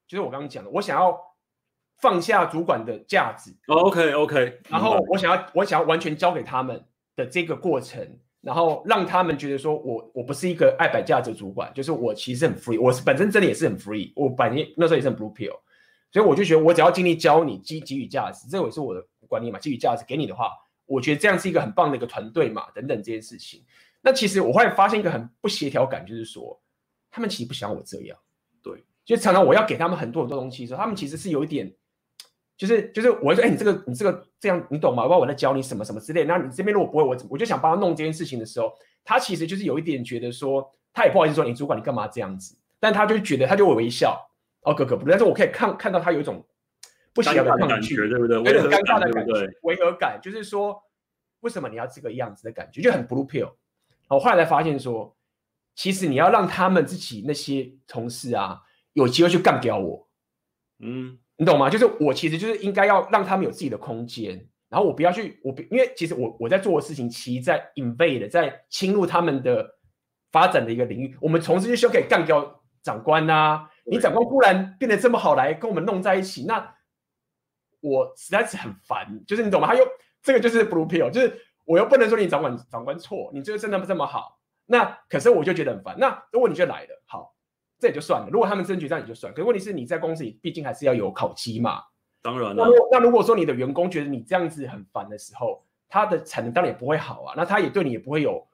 就是我刚刚讲的，我想要放下主管的架子。OK OK，然后我想要我想要完全交给他们的这个过程，然后让他们觉得说我我不是一个爱摆架子的主管，就是我其实很 free，我是本身真的也是很 free，我本身那时候也是很 blue pill。所以我就觉得，我只要尽力教你，给给予价值，这也是我的管理嘛。给予价值给你的话，我觉得这样是一个很棒的一个团队嘛，等等这件事情。那其实我后来发现一个很不协调感，就是说，他们其实不想我这样。对，就常常我要给他们很多很多东西的时候，他们其实是有一点，就是就是我会说，哎，你这个你这个这样，你懂吗？我我在教你什么什么之类。那你这边如果不会，我我就想帮他弄这件事情的时候，他其实就是有一点觉得说，他也不好意思说，你主管你干嘛这样子？但他就觉得，他就会微笑。哦，格格不入，但是我可以看看到他有一种不想要的感觉，对不对？有点尴尬的感觉，违和感，就是说，为什么你要这个样子的感觉，就很 blue pill。我后来才发现说，其实你要让他们自己那些同事啊，有机会去干掉我，嗯，你懂吗？就是我其实就是应该要让他们有自己的空间，然后我不要去，我因为其实我我在做的事情，其实在 invade，在侵入他们的发展的一个领域，我们同事就希望可以干掉长官呐、啊。你长官忽然变得这么好来跟我们弄在一起，那我实在是很烦。就是你懂吗？他又这个就是 blue pill，就是我又不能说你长官长官错，你这个真的不这么好。那可是我就觉得很烦。那如果你就来了，好，这也就算了。如果他们真觉得这样也就算。可是问题是你在公司里毕竟还是要有考绩嘛。当然了。那如果说你的员工觉得你这样子很烦的时候，他的产能当然也不会好啊。那他也对你也不会有，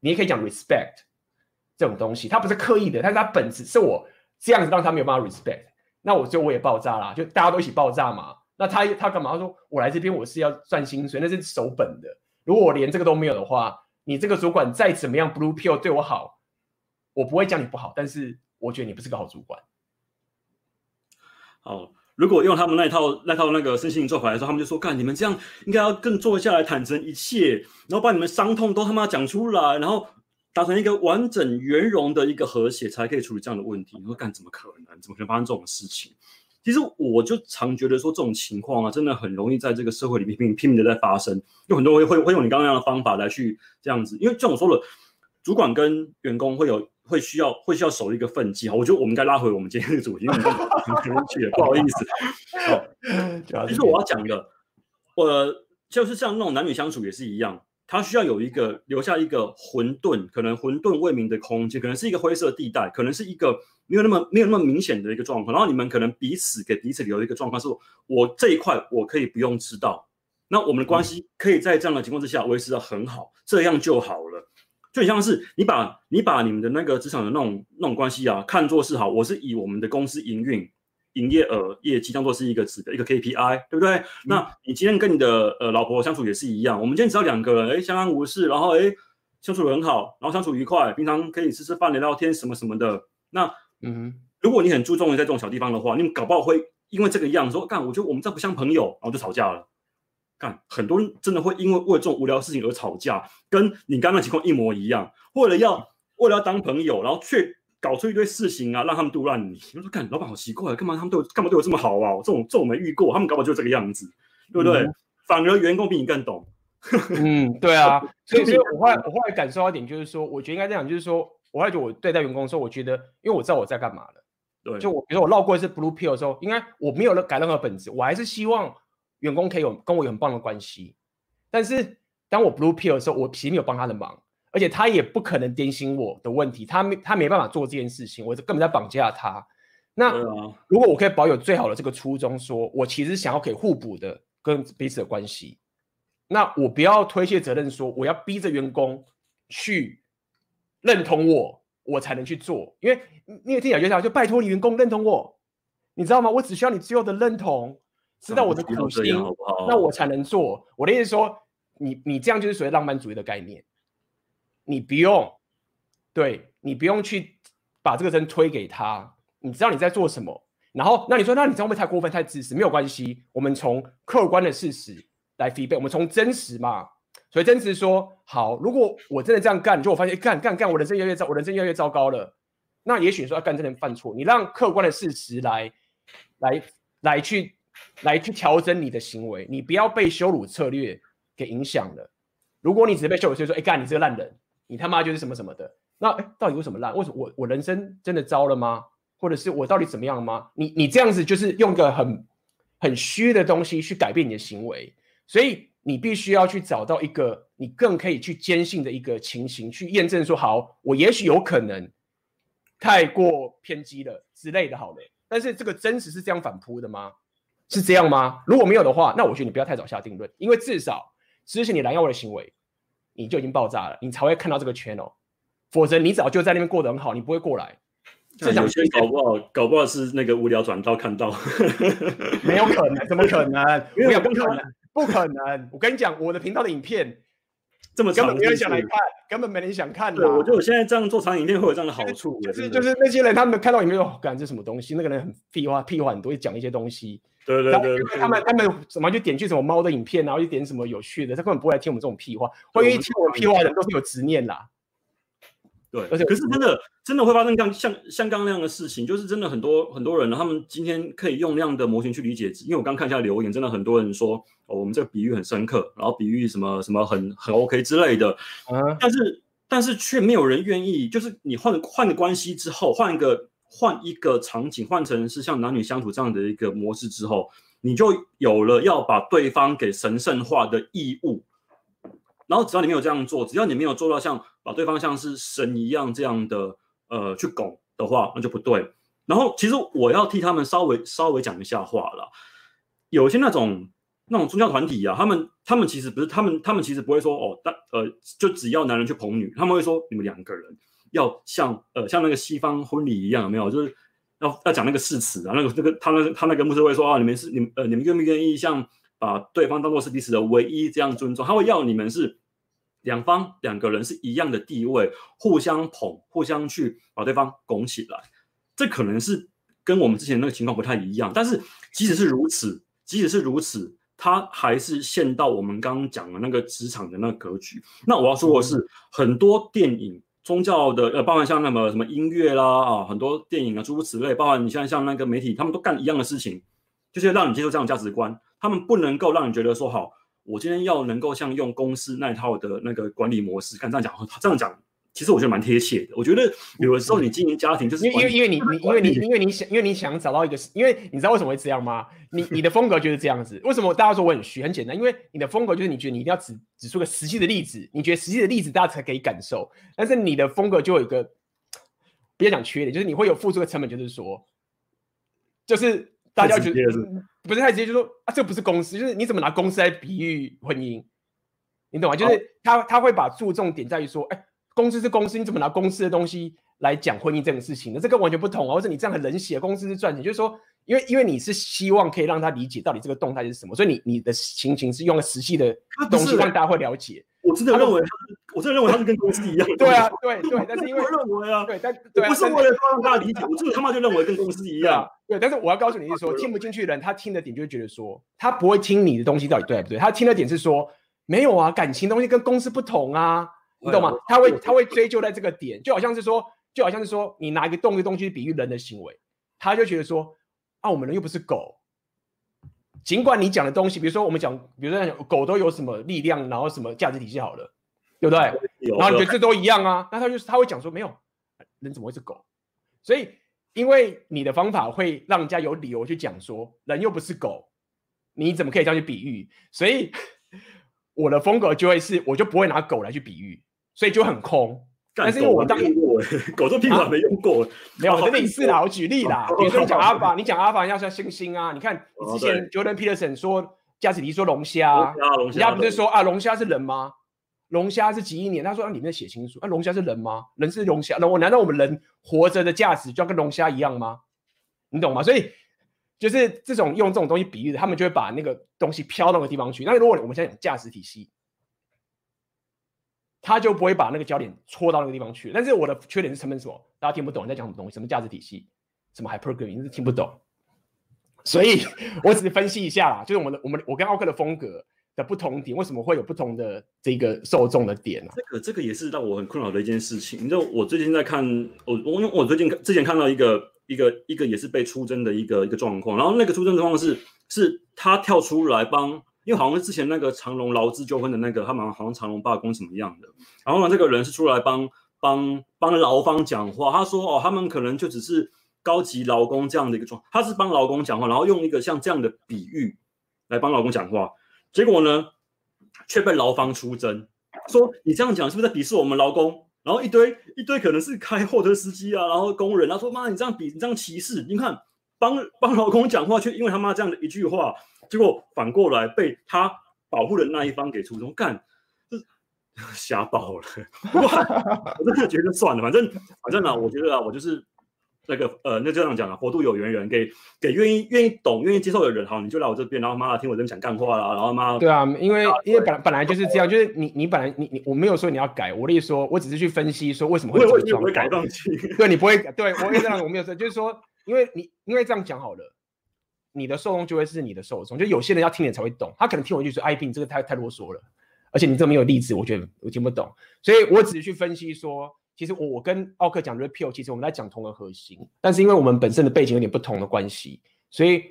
你也可以讲 respect 这种东西。他不是刻意的，但是他本质是我。这样子让他没有办法 respect，那我就我也爆炸啦，就大家都一起爆炸嘛。那他他干嘛？他说我来这边我是要赚薪水，那是守本的。如果我连这个都没有的话，你这个主管再怎么样 blue pill 对我好，我不会讲你不好，但是我觉得你不是个好主管。好，如果用他们那一套那套那个身心灵做法来说，他们就说：干，你们这样应该要更坐下来坦诚一切，然后把你们伤痛都他妈讲出来，然后。达成一个完整圆融的一个和谐，才可以处理这样的问题。你说干怎么可能？怎么可能发生这种事情？其实我就常觉得说，这种情况啊，真的很容易在这个社会里面拼拼命的在发生。有很多人会会会用你刚刚那样的方法来去这样子，因为像我说了，主管跟员工会有会需要会需要守一个分际哈。我觉得我们该拉回我们今天的主题，不好意思。[laughs] 好，其实我要讲的，我就是像那种男女相处也是一样。他需要有一个留下一个混沌，可能混沌未明的空间，可能是一个灰色地带，可能是一个没有那么没有那么明显的一个状况。然后你们可能彼此给彼此留一个状况，是我这一块我可以不用知道，那我们的关系可以在这样的情况之下维持得很好，这样就好了。就很像是你把你把你们的那个职场的那种那种关系啊，看作是好，我是以我们的公司营运。营业额业绩当做是一个指标，一个 KPI，对不对？嗯、那你今天跟你的呃老婆相处也是一样。我们今天只要两个人，哎，相安无事，然后哎相处得很好，然后相处愉快，平常可以吃吃饭、聊聊天什么什么的。那嗯，如果你很注重于在这种小地方的话，你们搞不好会因为这个样说，干，我觉得我们这不像朋友，然后就吵架了。干，很多人真的会因为为这种无聊事情而吵架，跟你刚刚的情况一模一样。为了要为了要当朋友，然后却。搞出一堆事情啊，让他们杜烂你。我说，干，老板好奇怪，干嘛他们对我干嘛对我这么好啊？这种这种我没遇过，他们搞不好就这个样子，对不对？嗯、反而员工比你更懂。嗯，对啊。[laughs] 所以，所以我后来我后来感受到一点，就是说，我觉得应该这样，就是说，我后来觉得我对待员工的时候，我觉得，因为我知道我在干嘛了。对。就我，比如说我绕过一次 blue pill 的时候，应该我没有改任何本质，我还是希望员工可以有跟我有很棒的关系。但是当我 blue pill 的时候，我其实没有帮他的忙，而且他也不可能点醒我的问题，他没他没办法做这件事情，我根本在绑架他。那如果我可以保有最好的这个初衷说，说我其实想要可以互补的跟彼此的关系，那我不要推卸责任，说我要逼着员工去认同我，我才能去做，因为你也听起来就像就拜托你员工认同我，你知道吗？我只需要你最后的认同，知道我的苦心，好好那我才能做。我的意思说，你你这样就是属于浪漫主义的概念，你不用，对你不用去把这个人推给他。你知道你在做什么，然后那你说，那你这样会不会太过分、太自私？没有关系，我们从客观的事实来 feedback，我们从真实嘛。所以真实说，好，如果我真的这样干，就我发现干干干，我人生越来越糟，我人生越来越糟糕了。那也许说要干真的犯错，你让客观的事实来来来去来去调整你的行为，你不要被羞辱策略给影响了。如果你只是被羞辱所以说，哎干你这个烂人，你他妈就是什么什么的，那哎到底为什么烂？为什么我我人生真的糟了吗？或者是我到底怎么样吗？你你这样子就是用个很很虚的东西去改变你的行为，所以你必须要去找到一个你更可以去坚信的一个情形，去验证说好，我也许有可能太过偏激了之类的，好了。但是这个真实是这样反扑的吗？是这样吗？如果没有的话，那我觉得你不要太早下定论，因为至少之前你蓝药丸的行为，你就已经爆炸了，你才会看到这个 channel，否则你早就在那边过得很好，你不会过来。有些搞不好，搞不好是那个无聊转到看到，[laughs] 没有可能，怎么可能？没有不可能，不可能！我跟你讲，我的频道的影片这么长，根本没人想来看，根本没人想看。对，我觉得我现在这样做长影片会有这样的好处，就是就是那些人他们看到影片说，干这什么东西？那个人很屁话，屁话很多，会讲一些东西。对对对，他们他们怎么就点去什么猫的影片，然后就点什么有趣的，他根本不会来听我们这种屁话。会愿意听我们屁话的人都是有执念啦。对，而且可是真的真的会发生像像像刚那样的事情，就是真的很多很多人呢，他们今天可以用那样的模型去理解，因为我刚看一下留言，真的很多人说哦，我们这个比喻很深刻，然后比喻什么什么很很 OK 之类的，嗯，但是但是却没有人愿意，就是你换换个关系之后，换一个换一个场景，换成是像男女相处这样的一个模式之后，你就有了要把对方给神圣化的义务。然后只要你没有这样做，只要你没有做到像把对方像是神一样这样的呃去拱的话，那就不对。然后其实我要替他们稍微稍微讲一下话了。有些那种那种宗教团体啊，他们他们其实不是他们他们其实不会说哦，但呃就只要男人去捧女，他们会说你们两个人要像呃像那个西方婚礼一样，有没有？就是要要讲那个誓词啊，那个那个他那他那个牧师会说啊，你们是你们呃你们愿不愿意像把对方当做是彼此的唯一这样尊重？他会要你们是。两方两个人是一样的地位，互相捧，互相去把对方拱起来。这可能是跟我们之前那个情况不太一样。但是即使是如此，即使是如此，他还是陷到我们刚刚讲的那个职场的那个格局。那我要说的是，嗯、很多电影、宗教的呃，包含像那么什么音乐啦啊，很多电影啊诸如此类，包含你像像那个媒体，他们都干一样的事情，就是让你接受这样的价值观。他们不能够让你觉得说好。我今天要能够像用公司那一套的那个管理模式，看这样讲，这样讲，其实我觉得蛮贴切的。我觉得有的时候你经营家庭，就是因为因为因为你你因为你因为你想因为你想找到一个，因为你知道为什么会这样吗？你你的风格就是这样子。为什么大家说我很虚？很简单，因为你的风格就是你觉得你一定要指指出个实际的例子，你觉得实际的例子大家才可以感受。但是你的风格就有一个，不要讲缺点，就是你会有付出的成本，就是说，就是大家觉得。不是太直接就说啊，这不是公司，就是你怎么拿公司来比喻婚姻？你懂吗？就是他他会把注重点在于说，哎，公司是公司，你怎么拿公司的东西来讲婚姻这种事情呢？这个完全不同啊，或者你这样很冷血，公司是赚钱，就是说，因为因为你是希望可以让他理解到底这个动态是什么，所以你你的心情是用了实际的东西让大家会了解。我真的认为，我真的认为他是跟公司一样。[laughs] 对啊，对对，但是因为我认为啊，对，但不是为了让大家理解，我就是他妈就认为跟公司一样。对，但是我要告诉你是说，听不进去的人，他听的点就会觉得说，他不会听你的东西到底对不对？他听的点是说，没有啊，感情东西跟公司不同啊，你懂吗？他会他会追究在这个点，就好像是说，就好像是说，你拿一个动一个东西比喻人的行为，他就觉得说，啊，我们人又不是狗。尽管你讲的东西，比如说我们讲，比如说狗都有什么力量，然后什么价值体系好了。对不对？然后你觉得这都一样啊？那他就是他会讲说没有，人怎么会是狗？所以因为你的方法会让人家有理由去讲说人又不是狗，你怎么可以这样去比喻？所以 [laughs] 我的风格就会是，我就不会拿狗来去比喻，所以就很空。但是因为我当狗这屁股还没用过，没有，我类似啦，我举例啦，比如说你讲阿法，你讲阿法要像星星啊，你看你之前 Jordan Peterson 说加斯蒂说龙虾，人家不是说啊龙虾是人吗？龙虾是几亿年，他说啊里面写清楚，啊龙虾是人吗？人是龙虾，那我难道我们人活着的价值就要跟龙虾一样吗？你懂吗？所以就是这种用这种东西比喻的，他们就会把那个东西飘到那个地方去。那如果我们现在讲价值体系。他就不会把那个焦点戳到那个地方去。但是我的缺点是成本什么？大家听不懂你在讲什么东西，什么价值体系，什么 hypergamy，你是听不懂。所以我只是分析一下啦，就是我们的我们我跟奥克的风格的不同点，为什么会有不同的这个受众的点呢？这个这个也是让我很困扰的一件事情。你知道我最近在看，我我因为我最近之前看到一个一个一个也是被出征的一个一个状况，然后那个出征状况是是他跳出来帮。因为好像是之前那个长隆劳资纠纷的那个，他们好像长隆罢工什么样的，然后呢，这个人是出来帮帮帮劳方讲话，他说哦，他们可能就只是高级劳工这样的一个状，他是帮劳工讲话，然后用一个像这样的比喻来帮劳工讲话，结果呢，却被劳方出征，说你这样讲是不是在鄙视我们劳工？然后一堆一堆可能是开货车司机啊，然后工人，他说妈，你这样比，你这样歧视，你看帮帮老公讲话，却因为他妈这样的一句话。结果反过来被他保护的那一方给出征，干，瞎爆了。我真的觉得算了，反正反正呢，我觉得啊，我就是那个呃，那这样讲啊，佛度有缘人，给给愿意愿意懂、愿意接受的人，好，你就来我这边，然后妈的听我这边讲干话啦，然后妈。对啊，因为因为本本来就是这样，就是你你本来你你我没有说你要改，我的意思说，我只是去分析说为什么会这样。不会改动机。对，你不会，对我也这样，我没有说，就是说，因为你因为这样讲好了。你的受众就会是你的受众，就有些人要听你才会懂，他可能听我一句说：“哎，你这个太太啰嗦了，而且你这没有例子，我觉得我听不懂。”所以我只是去分析说，其实我我跟奥克讲 repeal，其实我们在讲同个核心，但是因为我们本身的背景有点不同的关系，所以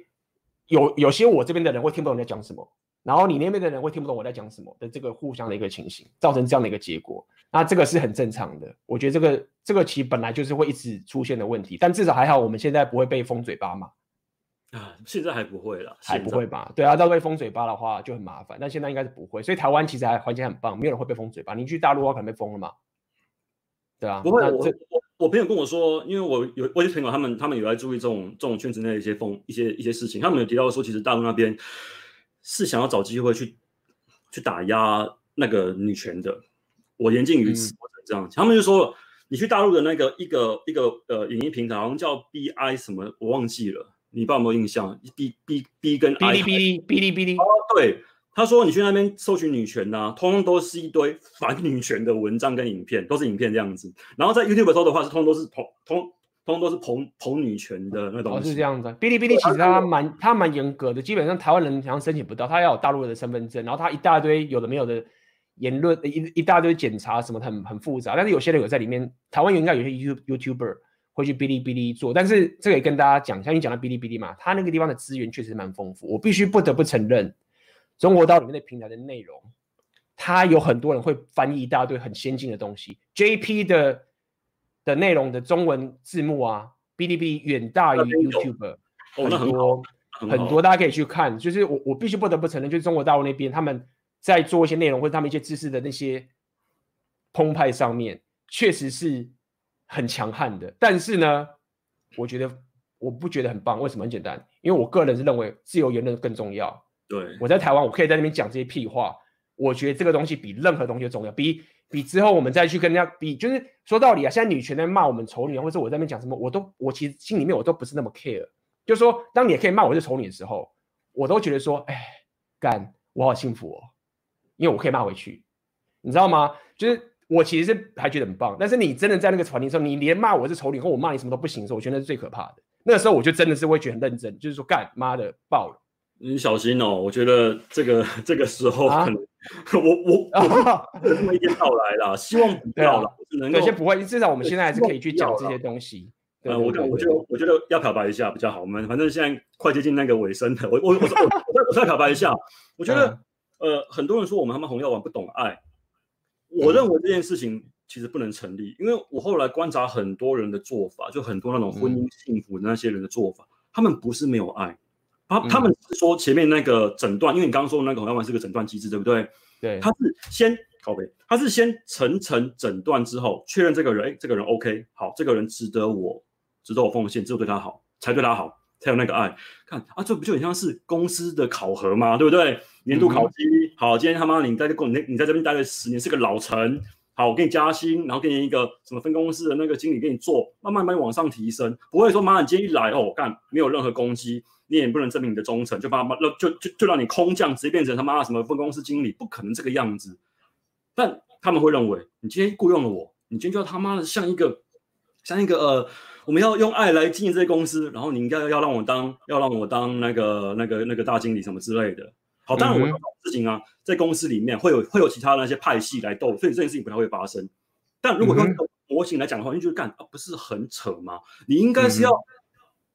有有些我这边的人会听不懂你在讲什么，然后你那边的人会听不懂我在讲什么的这个互相的一个情形，造成这样的一个结果。那这个是很正常的，我觉得这个这个其实本来就是会一直出现的问题，但至少还好，我们现在不会被封嘴巴嘛。啊，现在还不会了，还不会吧？对啊，到被封嘴巴的话就很麻烦，但现在应该是不会，所以台湾其实还环境很棒，没有人会被封嘴巴。你去大陆的话可能被封了嘛？对啊，不会。我我我朋友跟我说，因为我有我有些朋友，他们他们有在注意这种这种圈子内的一些风一些一些事情，他们有提到说，其实大陆那边是想要找机会去去打压那个女权的。我言尽于此，这样讲。他们就说了，你去大陆的那个一个一个呃影音平台，好像叫 BI 什么，我忘记了。你爸有没有印象？B B B 跟 I 哔哩哔哩哔哩哔哩。哦，对，他说你去那边搜寻女权呐、啊，通通都是一堆反女权的文章跟影片，都是影片这样子。然后在 YouTube 搜的话，是通通都是捧，通通都是捧捧女权的那种。哦，是这样子。哔哩哔哩其实它蛮它蛮严格的，基本上台湾人好像申请不到，他要有大陆人的身份证，然后他一大堆有的没有的言论，一一大堆检查什么很很复杂。但是有些人有在里面，台湾应该有些 You YouTuber。会去哔哩哔哩做，但是这个也跟大家讲，像你讲到哔哩哔哩嘛，它那个地方的资源确实蛮丰富。我必须不得不承认，中国岛里面的平台的内容，它有很多人会翻译一大堆很先进的东西。JP 的的内容的中文字幕啊，哔哩哔哩远大于 YouTube，很多很多，大家可以去看。就是我我必须不得不承认，就是中国大陆那边他们在做一些内容或者他们一些知识的那些澎湃上面，确实是。很强悍的，但是呢，我觉得我不觉得很棒。为什么？很简单，因为我个人是认为自由言论更重要。对，我在台湾，我可以在那边讲这些屁话。我觉得这个东西比任何东西都重要，比比之后我们再去跟人家比，就是说道理啊。现在女权在骂我们丑女，或者我在那边讲什么，我都我其实心里面我都不是那么 care。就是说，当你也可以骂我是丑女的时候，我都觉得说，哎，干，我好幸福哦，因为我可以骂回去，你知道吗？就是。我其实是还觉得很棒，但是你真的在那个环境中，你连骂我是丑女，或我骂你什么都不行的时候，我觉得那是最可怕的。那个时候我就真的是会觉得很认真，就是说干妈的爆了，你小心哦！我觉得这个这个时候可能、啊、我 [laughs] 我我这么一天到来了，希望不要了，有些不会，至少我们现在还是可以去讲这些东西。呃，我我觉得我觉得要漂白一下比较好。我们反正现在快接近那个尾声了，我我我我 [laughs] 我我再漂白一下。我觉得、嗯、呃，很多人说我们他妈红药丸不懂爱。我认为这件事情其实不能成立，因为我后来观察很多人的做法，就很多那种婚姻幸福的那些人的做法，他们不是没有爱，他他们是说前面那个诊断，嗯、因为你刚刚说的那个红药丸是个诊断机制，对不对？对，他是先靠北，他是先层层诊断之后确认这个人，哎，这个人 OK，好，这个人值得我值得我奉献，只有对他好才对他好，才有那个爱。看啊，这不就很像是公司的考核吗？对不对？年度考绩，嗯、好，今天他妈你在这公你你在这边待了十年，是个老臣。好，我给你加薪，然后给你一个什么分公司的那个经理给你做，慢慢慢往上提升，不会说妈你今天一来哦干没有任何攻击，你也不能证明你的忠诚，就把他妈就就就让你空降，直接变成他妈的什么分公司经理，不可能这个样子。但他们会认为，你今天雇佣了我，你今天就他妈的像一个像一个呃，我们要用爱来经营这些公司，然后你应该要让我当要让我当那个那个那个大经理什么之类的。好，当然我事情啊，嗯、在公司里面会有会有其他的那些派系来斗，所以这件事情不太会发生。但如果用模型来讲的话，你就觉得干啊，不是很扯吗？你应该是要、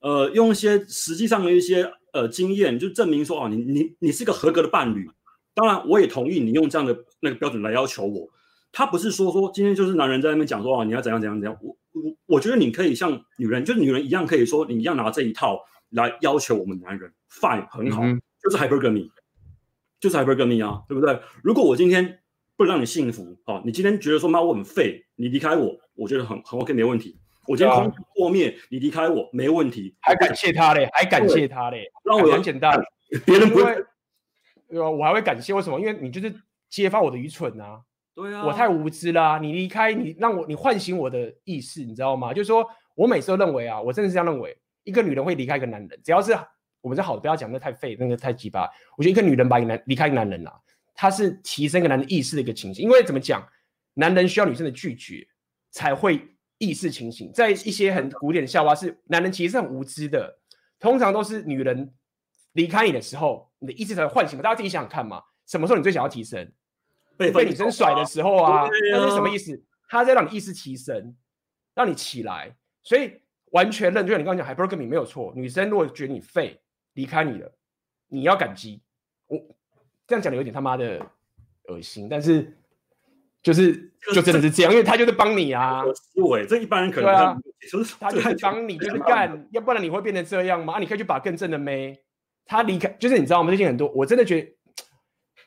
嗯、呃用一些实际上的一些呃经验，就证明说啊，你你你是一个合格的伴侣。当然，我也同意你用这样的那个标准来要求我。他不是说说今天就是男人在那边讲说啊，你要怎样怎样怎样。我我我觉得你可以像女人，就是女人一样，可以说你一样拿这一套来要求我们男人，fine 很好，嗯、就是 hypergamy。就是 hypergamy 啊，对不对？如果我今天不能让你幸福，哦，你今天觉得说妈我很废，你离开我，我觉得很很 OK 没问题。我今天空破灭，啊、你离开我没问题，还感谢他嘞，还感谢他嘞，让我很简单，别人不会，对吧？我还会感谢为什么？因为你就是揭发我的愚蠢啊，对啊，我太无知啦、啊。你离开你让我你唤醒我的意识，你知道吗？就是说我每次都认为啊，我真的是这样认为，一个女人会离开一个男人，只要是。我们是好的，不要讲那太废，那个太鸡巴。我觉得一个女人把一个男离开一个男人呐、啊，她是提升一个男人意识的一个情形。因为怎么讲，男人需要女生的拒绝才会意识清醒。在一些很古典的笑话是，男人其实是很无知的，通常都是女人离开你的时候，你的意识才会唤醒。大家自己想想看嘛，什么时候你最想要提升？被被女生甩的时候啊，那是什么意思？他在让你意识提升，让你起来。所以完全认，就像你刚刚讲，hypergamy 没有错。女生如果觉得你废。离开你了，你要感激。我这样讲的有点他妈的恶心，但是就是就真的是这样，因为他就是帮你啊。思维，这一般人可能对啊，他就是 [laughs] 帮你，就是干，要不然你会变成这样吗？啊，你可以去把更正的妹。他离开，就是你知道吗？最近很多，我真的觉得，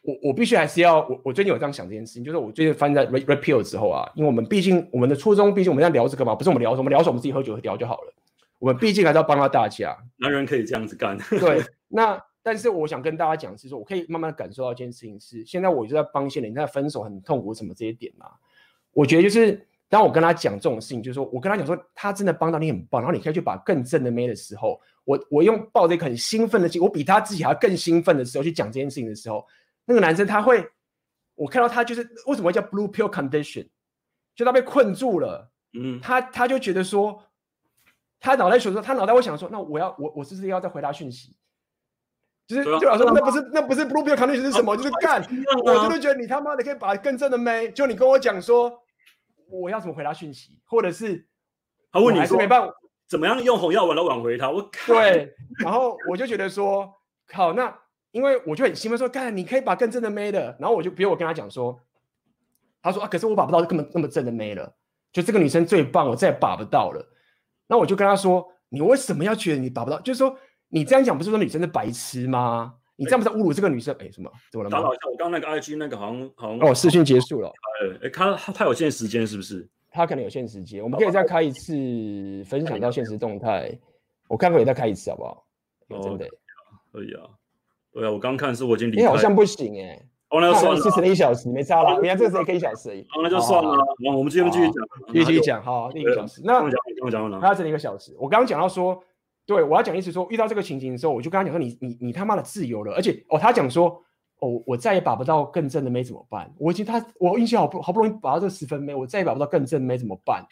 我我必须还是要，我我最近有这样想这件事情，就是我最近发生在 repeal 之后啊，因为我们毕竟我们的初衷，毕竟我们在聊这个嘛，不是我们聊什么，聊什么，我们自己喝酒聊就好了。我们毕竟还是要帮到大家，男人可以这样子干。对，[laughs] 那但是我想跟大家讲是说，我可以慢慢感受到一件事情是，现在我就在帮一些人，在分手很痛苦什么这些点嘛。我觉得就是当我跟他讲这种事情，就是说我跟他讲说，他真的帮到你很棒，然后你可以去把更正的妹的时候，我我用抱着一个很兴奋的心，我比他自己还要更兴奋的时候去讲这件事情的时候，那个男生他会，我看到他就是为什么叫 blue pill condition，就他被困住了，嗯，他他就觉得说。他脑袋想说，他脑袋会想说，那我要我我是不是要再回答讯息？就是对啊，说那不是那不是 blue pill condition 是什么？就是干，我真的觉得你他妈的可以把更正的妹，就你跟我讲说，我要怎么回答讯息，或者是他问你还是没办法，怎么样用红药丸来挽回他？我对，然后我就觉得说，好，那因为我就很兴奋说，干，你可以把更正的妹的，然后我就比如我跟他讲说，他说啊，可是我把不到根本那么正的妹了，就这个女生最棒，我再也把不到了。那我就跟他说：“你为什么要觉得你达不到？就是说你这样讲不是说女生是白痴吗？你这样不是侮辱这个女生？哎、欸，什么？怎么了吗？我刚刚那个 IG 那个好像好像哦，视讯结束了。哎、欸，他他有限时间是不是？他可能有限时间，我们可以再开一次分享到现实动态。我看可以再开一次好不好？哦、真的可以啊。对啊，我刚看是我已经离开。你好像不行哎、欸。哦，那就算了，四十一小时没差了。你看这个时间可以一小时而已。哦，那就算了。那我们继续继续讲，继续讲。好，一个小时。那我讲，我讲，我讲。他整一个小时。我刚刚讲到说，对我要讲意思说，遇到这个情景的时候，我就跟他讲说，你你你他妈的自由了，而且哦，他讲说，哦，我再也把不到更正的妹怎么办？我已经他我运气好不好不容易把到这十分妹，我再也把不到更正的妹怎么办？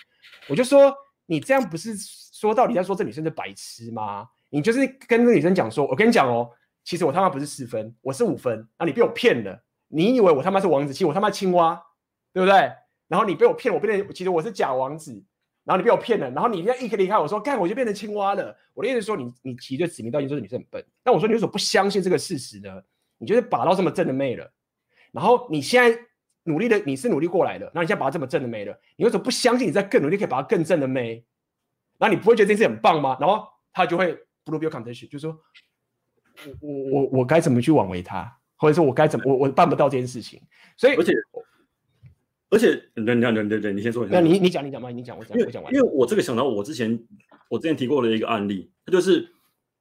我就说，你这样不是说到底在说这女生是白痴吗？你就是跟那女生讲说，我跟你讲哦，其实我他妈不是四分，我是五分，啊，你被我骗了。你以为我他妈是王子，其实我他妈青蛙，对不对？然后你被我骗，我变成其实我是假王子，然后你被我骗了，然后你现在一离开我说干，我就变成青蛙了。我的意思是说你，你你其实指名道姓说你是很笨。但我说你为什么不相信这个事实呢？你就是把到这么正的妹了，然后你现在努力的你是努力过来的，然后你现在把到这么正的妹了，你为什么不相信你再更努力可以把它更正的妹？然后你不会觉得这件事很棒吗？然后他就会 blue pill condition，就是说。我我我该怎么去挽回他，或者说我该怎么我我办不到这件事情，所以而且而且，等等等等等，你先说一下。那你你讲你讲吧，你讲我讲我讲完。因为我这个想到我之前我之前提过的一个案例，他就是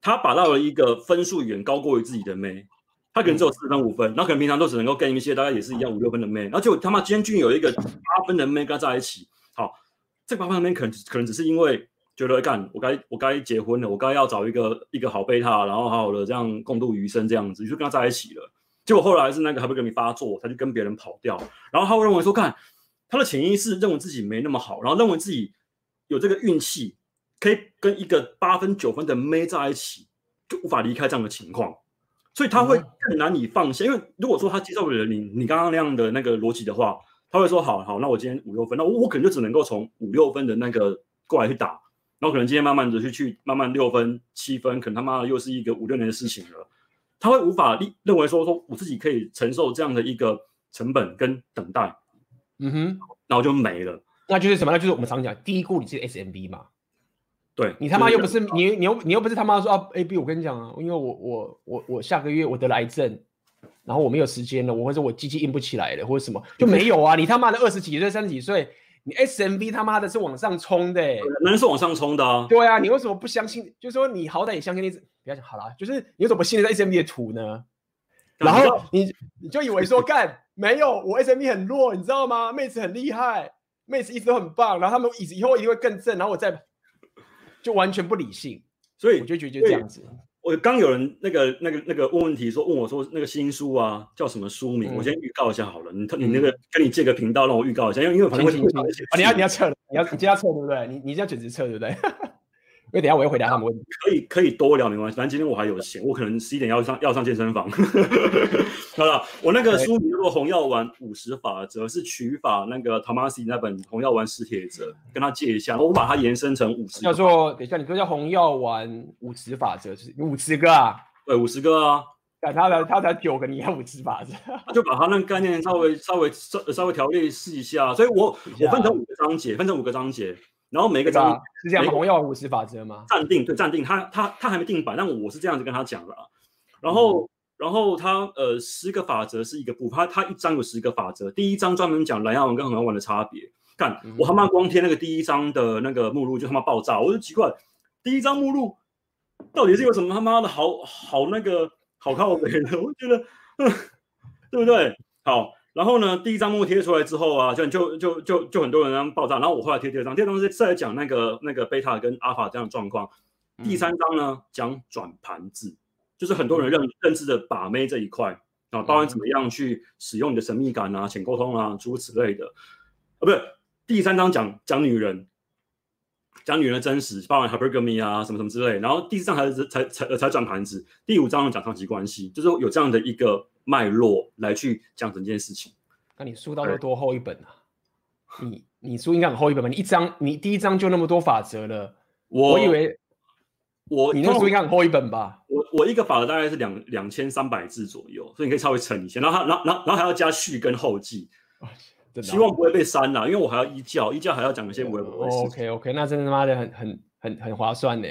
他把到了一个分数远高过于自己的妹，他可能只有四分五分，然后可能平常都只能够跟一些大概也是一样五六分的妹，然后结果他妈今天居然有一个八分的妹跟他在一起，好，这八分的妹可能可能只是因为觉得干我该我该结婚了，我该要找一个一个好备胎，然后好好的这样共度余生这样子，就跟他在一起了。结果后来是那个还不跟你发作，他就跟别人跑掉，然后他会认为说，看他的潜意识认为自己没那么好，然后认为自己有这个运气，可以跟一个八分九分的妹在一起，就无法离开这样的情况，所以他会更难以放下。因为如果说他接受不了你你刚刚那样的那个逻辑的话，他会说，好好，那我今天五六分，那我我可能就只能够从五六分的那个过来去打，然后可能今天慢慢的去去慢慢六分七分，可能他妈的又是一个五六年的事情了。他会无法立认为说说我自己可以承受这样的一个成本跟等待，嗯哼，然后就没了。那就是什么？那就是我们常讲低估你是 SMB 嘛。对，你他妈又不是你你又你又不是他妈说啊 AB，我跟你讲啊，因为我我我我下个月我得了癌症，然后我没有时间了，我或者我机器硬不起来了，或者什么就没有啊。你他妈的二十几岁三十几岁。你 SMB 他妈的是往上冲的、欸，人是往上冲的啊。对啊，你为什么不相信？就是说你好歹也相信你，不要讲好了，就是你为什么不信任 SMB 的图呢？然后你你就以为说 [laughs] 干没有，我 SMB 很弱，你知道吗？妹子很厉害，妹子一直都很棒，然后他们以以后一定会更正，然后我再就完全不理性，所以我就觉得就这样子。我刚有人那个那个那个问问题说问我说那个新书啊叫什么书名？嗯、我先预告一下好了，你你那个跟你借个频道让我预告一下，因为因为反正会你要你要撤，你要你今天要撤对不对？你你要准时撤对不对？因为等下我要回答他们问题，可以可以多聊没关系，反正今天我还有闲，我可能十一点要上要上健身房。[laughs] 好了，我那个书名叫做《红药丸五十法则》，是取法那个 Tomasi 那本《红药丸史铁则》，跟他借一下，我把它延伸成五十。叫做等一下，你说叫《红药丸五十法则》是五十个啊？对，五十个啊。但他才他才九个，你要五十法则？就把他那个概念稍微稍微稍稍微条列试一下，所以我我分成五个章节，分成五个章节。然后每个章是这样，红药丸五十法则吗？暂定对，暂定，他他他还没定版，但我是这样子跟他讲的啊。然后、嗯、然后他呃十个法则是一个部分，他他一章有十个法则，第一章专门讲蓝药丸跟红药丸的差别。看、嗯、我他妈光贴那个第一章的那个目录就他妈爆炸，我就奇怪，第一章目录到底是有什么他妈的好好那个好靠北的？我觉得，[laughs] 对不对？好。然后呢，第一张幕贴出来之后啊，就就就就就很多人让爆炸。然后我后来贴第二张，第二张是在讲那个那个贝塔跟阿法这样的状况。第三章呢讲转盘子，就是很多人认认知的把妹这一块啊，包含怎么样去使用你的神秘感啊、浅沟通啊诸如此类的。啊，不是，第三章讲讲女人，讲女人的真实，包含 hypergamy 啊什么什么之类。然后第四章才才才才转盘子，第五章讲长期关系，就是有这样的一个。脉络来去讲整件事情，那你书到底多厚一本啊？你你书应该很厚一本吧？你一章，你第一章就那么多法则了。我，我以为我你那书应该很厚一本吧？我我一个法则大概是两两千三百字左右，所以你可以稍微乘一下。然后然后然后然后还要加序跟后记，希望不会被删了，因为我还要一教，一教还要讲一些微博。OK OK，那真的他妈的很很很很划算呢。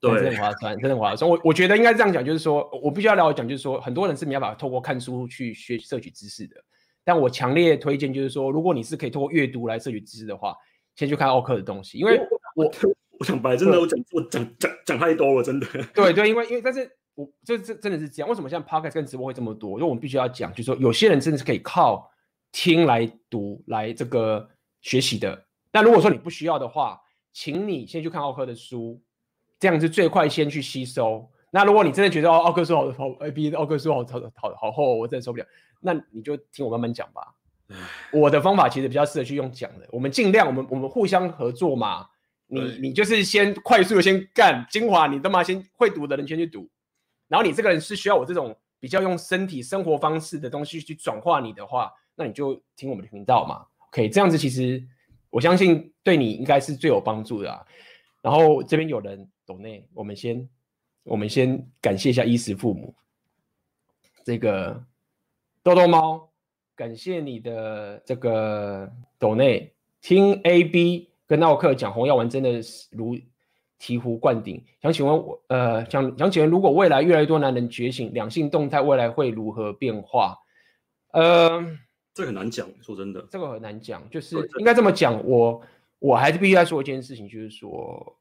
对，真的很划算，真的划算。我我觉得应该这样讲，就是说我必须要聊讲，就是说很多人是没办法透过看书去学摄取知识的。但我强烈推荐，就是说如果你是可以透过阅读来摄取知识的话，先去看奥克的东西。因为我我，我想白，真的我讲我讲讲讲太多了，真的。对对，因为因为但是我这这真的是这样。为什么现在 Podcast 跟直播会这么多？因为我们必须要讲，就是说有些人真的是可以靠听来读来这个学习的。但如果说你不需要的话，请你先去看奥克的书。这样是最快先去吸收。那如果你真的觉得哦，奥克书好好，A B 奥克书好好好好厚，我真的受不了，那你就听我慢慢讲吧。我的方法其实比较适合去用讲的。我们尽量，我们我们互相合作嘛。你你就是先快速的先干精华，你他妈先会读的人先去读。然后你这个人是需要我这种比较用身体生活方式的东西去转化你的话，那你就听我们的频道嘛。OK，这样子其实我相信对你应该是最有帮助的啊。然后这边有人。抖内，我们先，我们先感谢一下衣食父母。这个豆豆猫，感谢你的这个抖内。听 AB 跟奥克讲红药丸真的如醍醐灌顶。想请问我，呃，想想请问，如果未来越来越多男人觉醒，两性动态未来会如何变化？呃，这很难讲，说真的，这个很难讲。就是应该这么讲，我我还是必须要说一件事情，就是说，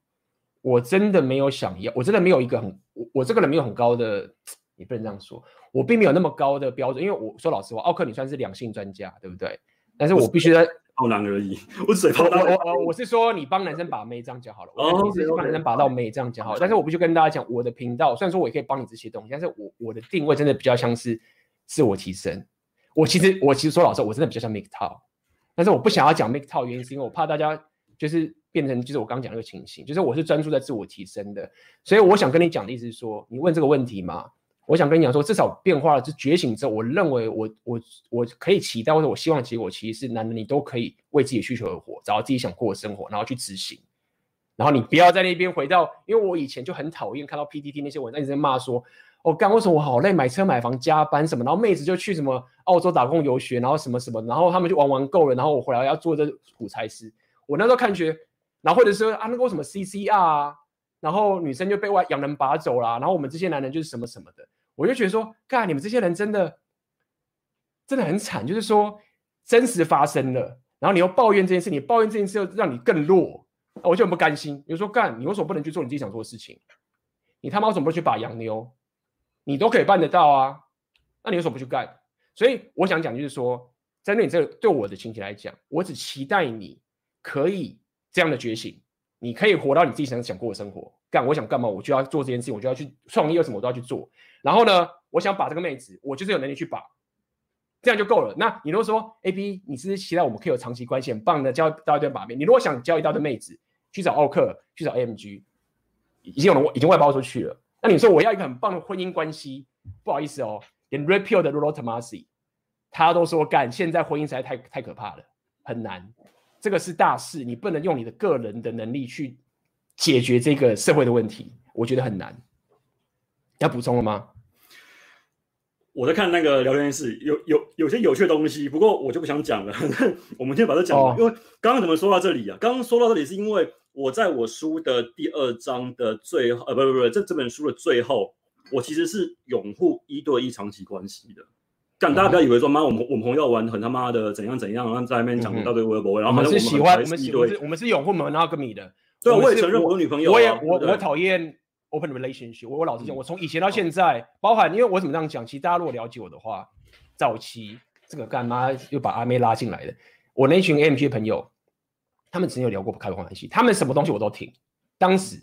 我真的没有想要，我真的没有一个很，我我这个人没有很高的，[tsk] 也不能这样说，我并没有那么高的标准，因为我说老实话，奥克你算是两性专家，对不对？但是我必须在。泡男而已，我嘴泡我我我我是说你帮男生把妹这样讲好了，哦，你是帮男生把到妹这样讲好了，但是我必须跟大家讲，我的频道虽然说我也可以帮你这些东西，但是我我的定位真的比较像是自我提升。我其实我其实说老实话，我真的比较像 MGTOW，但是我不想要讲 MGTOW 原因是因为我怕大家就是变成就是我刚讲那个情形，就是我是专注在自我提升的，所以我想跟你讲的意思是说，你问这个问题嘛。我想跟你讲说，至少变化了，就觉醒之后，我认为我我我可以期待或者我希望结果，其实是男人你都可以为自己的需求而活，找到自己想过的生活，然后去执行。然后你不要在那边回到，因为我以前就很讨厌看到 PTT 那些文章一直在骂说，哦，干为什么我好累，买车买房加班什么，然后妹子就去什么澳洲打工游学，然后什么什么，然后他们就玩玩够了，然后我回来要做这苦差事。我那时候看觉，然后或者说啊，那个什么 CCR 啊，然后女生就被外洋人拔走了，然后我们这些男人就是什么什么的。我就觉得说，干你们这些人真的真的很惨，就是说真实发生了，然后你又抱怨这件事，你抱怨这件事又让你更弱，我就很不甘心。比如说，干你为什么不能去做你自己想做的事情？你他妈为什么不去把洋妞？你都可以办得到啊，那你为什么不去干？所以我想讲就是说，针对你这个对我的情形来讲，我只期待你可以这样的觉醒，你可以活到你自己想想过的生活。干，我想干嘛，我就要做这件事情，我就要去创业，什么我都要去做。然后呢，我想把这个妹子，我就是有能力去把，这样就够了。那你如果说 A B，你是期待我们可以有长期关系，很棒的交到一堆把妹。你如果想交一大堆妹子，去找奥克，去找 A M G，已经有人已经外包出去了。那你说我要一个很棒的婚姻关系，不好意思哦，连 r e p e a l 的 Rollo Tomassi，他都说干，现在婚姻实在太太可怕了，很难。这个是大事，你不能用你的个人的能力去。解决这个社会的问题，我觉得很难。要补充了吗？我在看那个聊天室，有有有些有趣的东西，不过我就不想讲了。[laughs] 我们先把它讲完，哦、因为刚刚怎么说到这里啊？刚刚说到这里是因为我在我书的第二章的最后，呃，不不不，这这本书的最后，我其实是拥护一对一长期关系的。但大家不要以为说妈，我们我们朋友玩很他妈的怎样怎样，然后在那边讲一大堆微博，然后我们是喜欢我们喜欢我们是拥护 monogamy 的。对，我也承认我有女朋友、啊，我也我我讨厌 open relationship。我我老实讲，我从以前到现在，嗯、包含因为我怎么这样讲，其实大家如果了解我的话，早期这个干妈又把阿妹拉进来的，我那群 AMG 的朋友，他们曾经有聊过开放关系，他们什么东西我都听，当时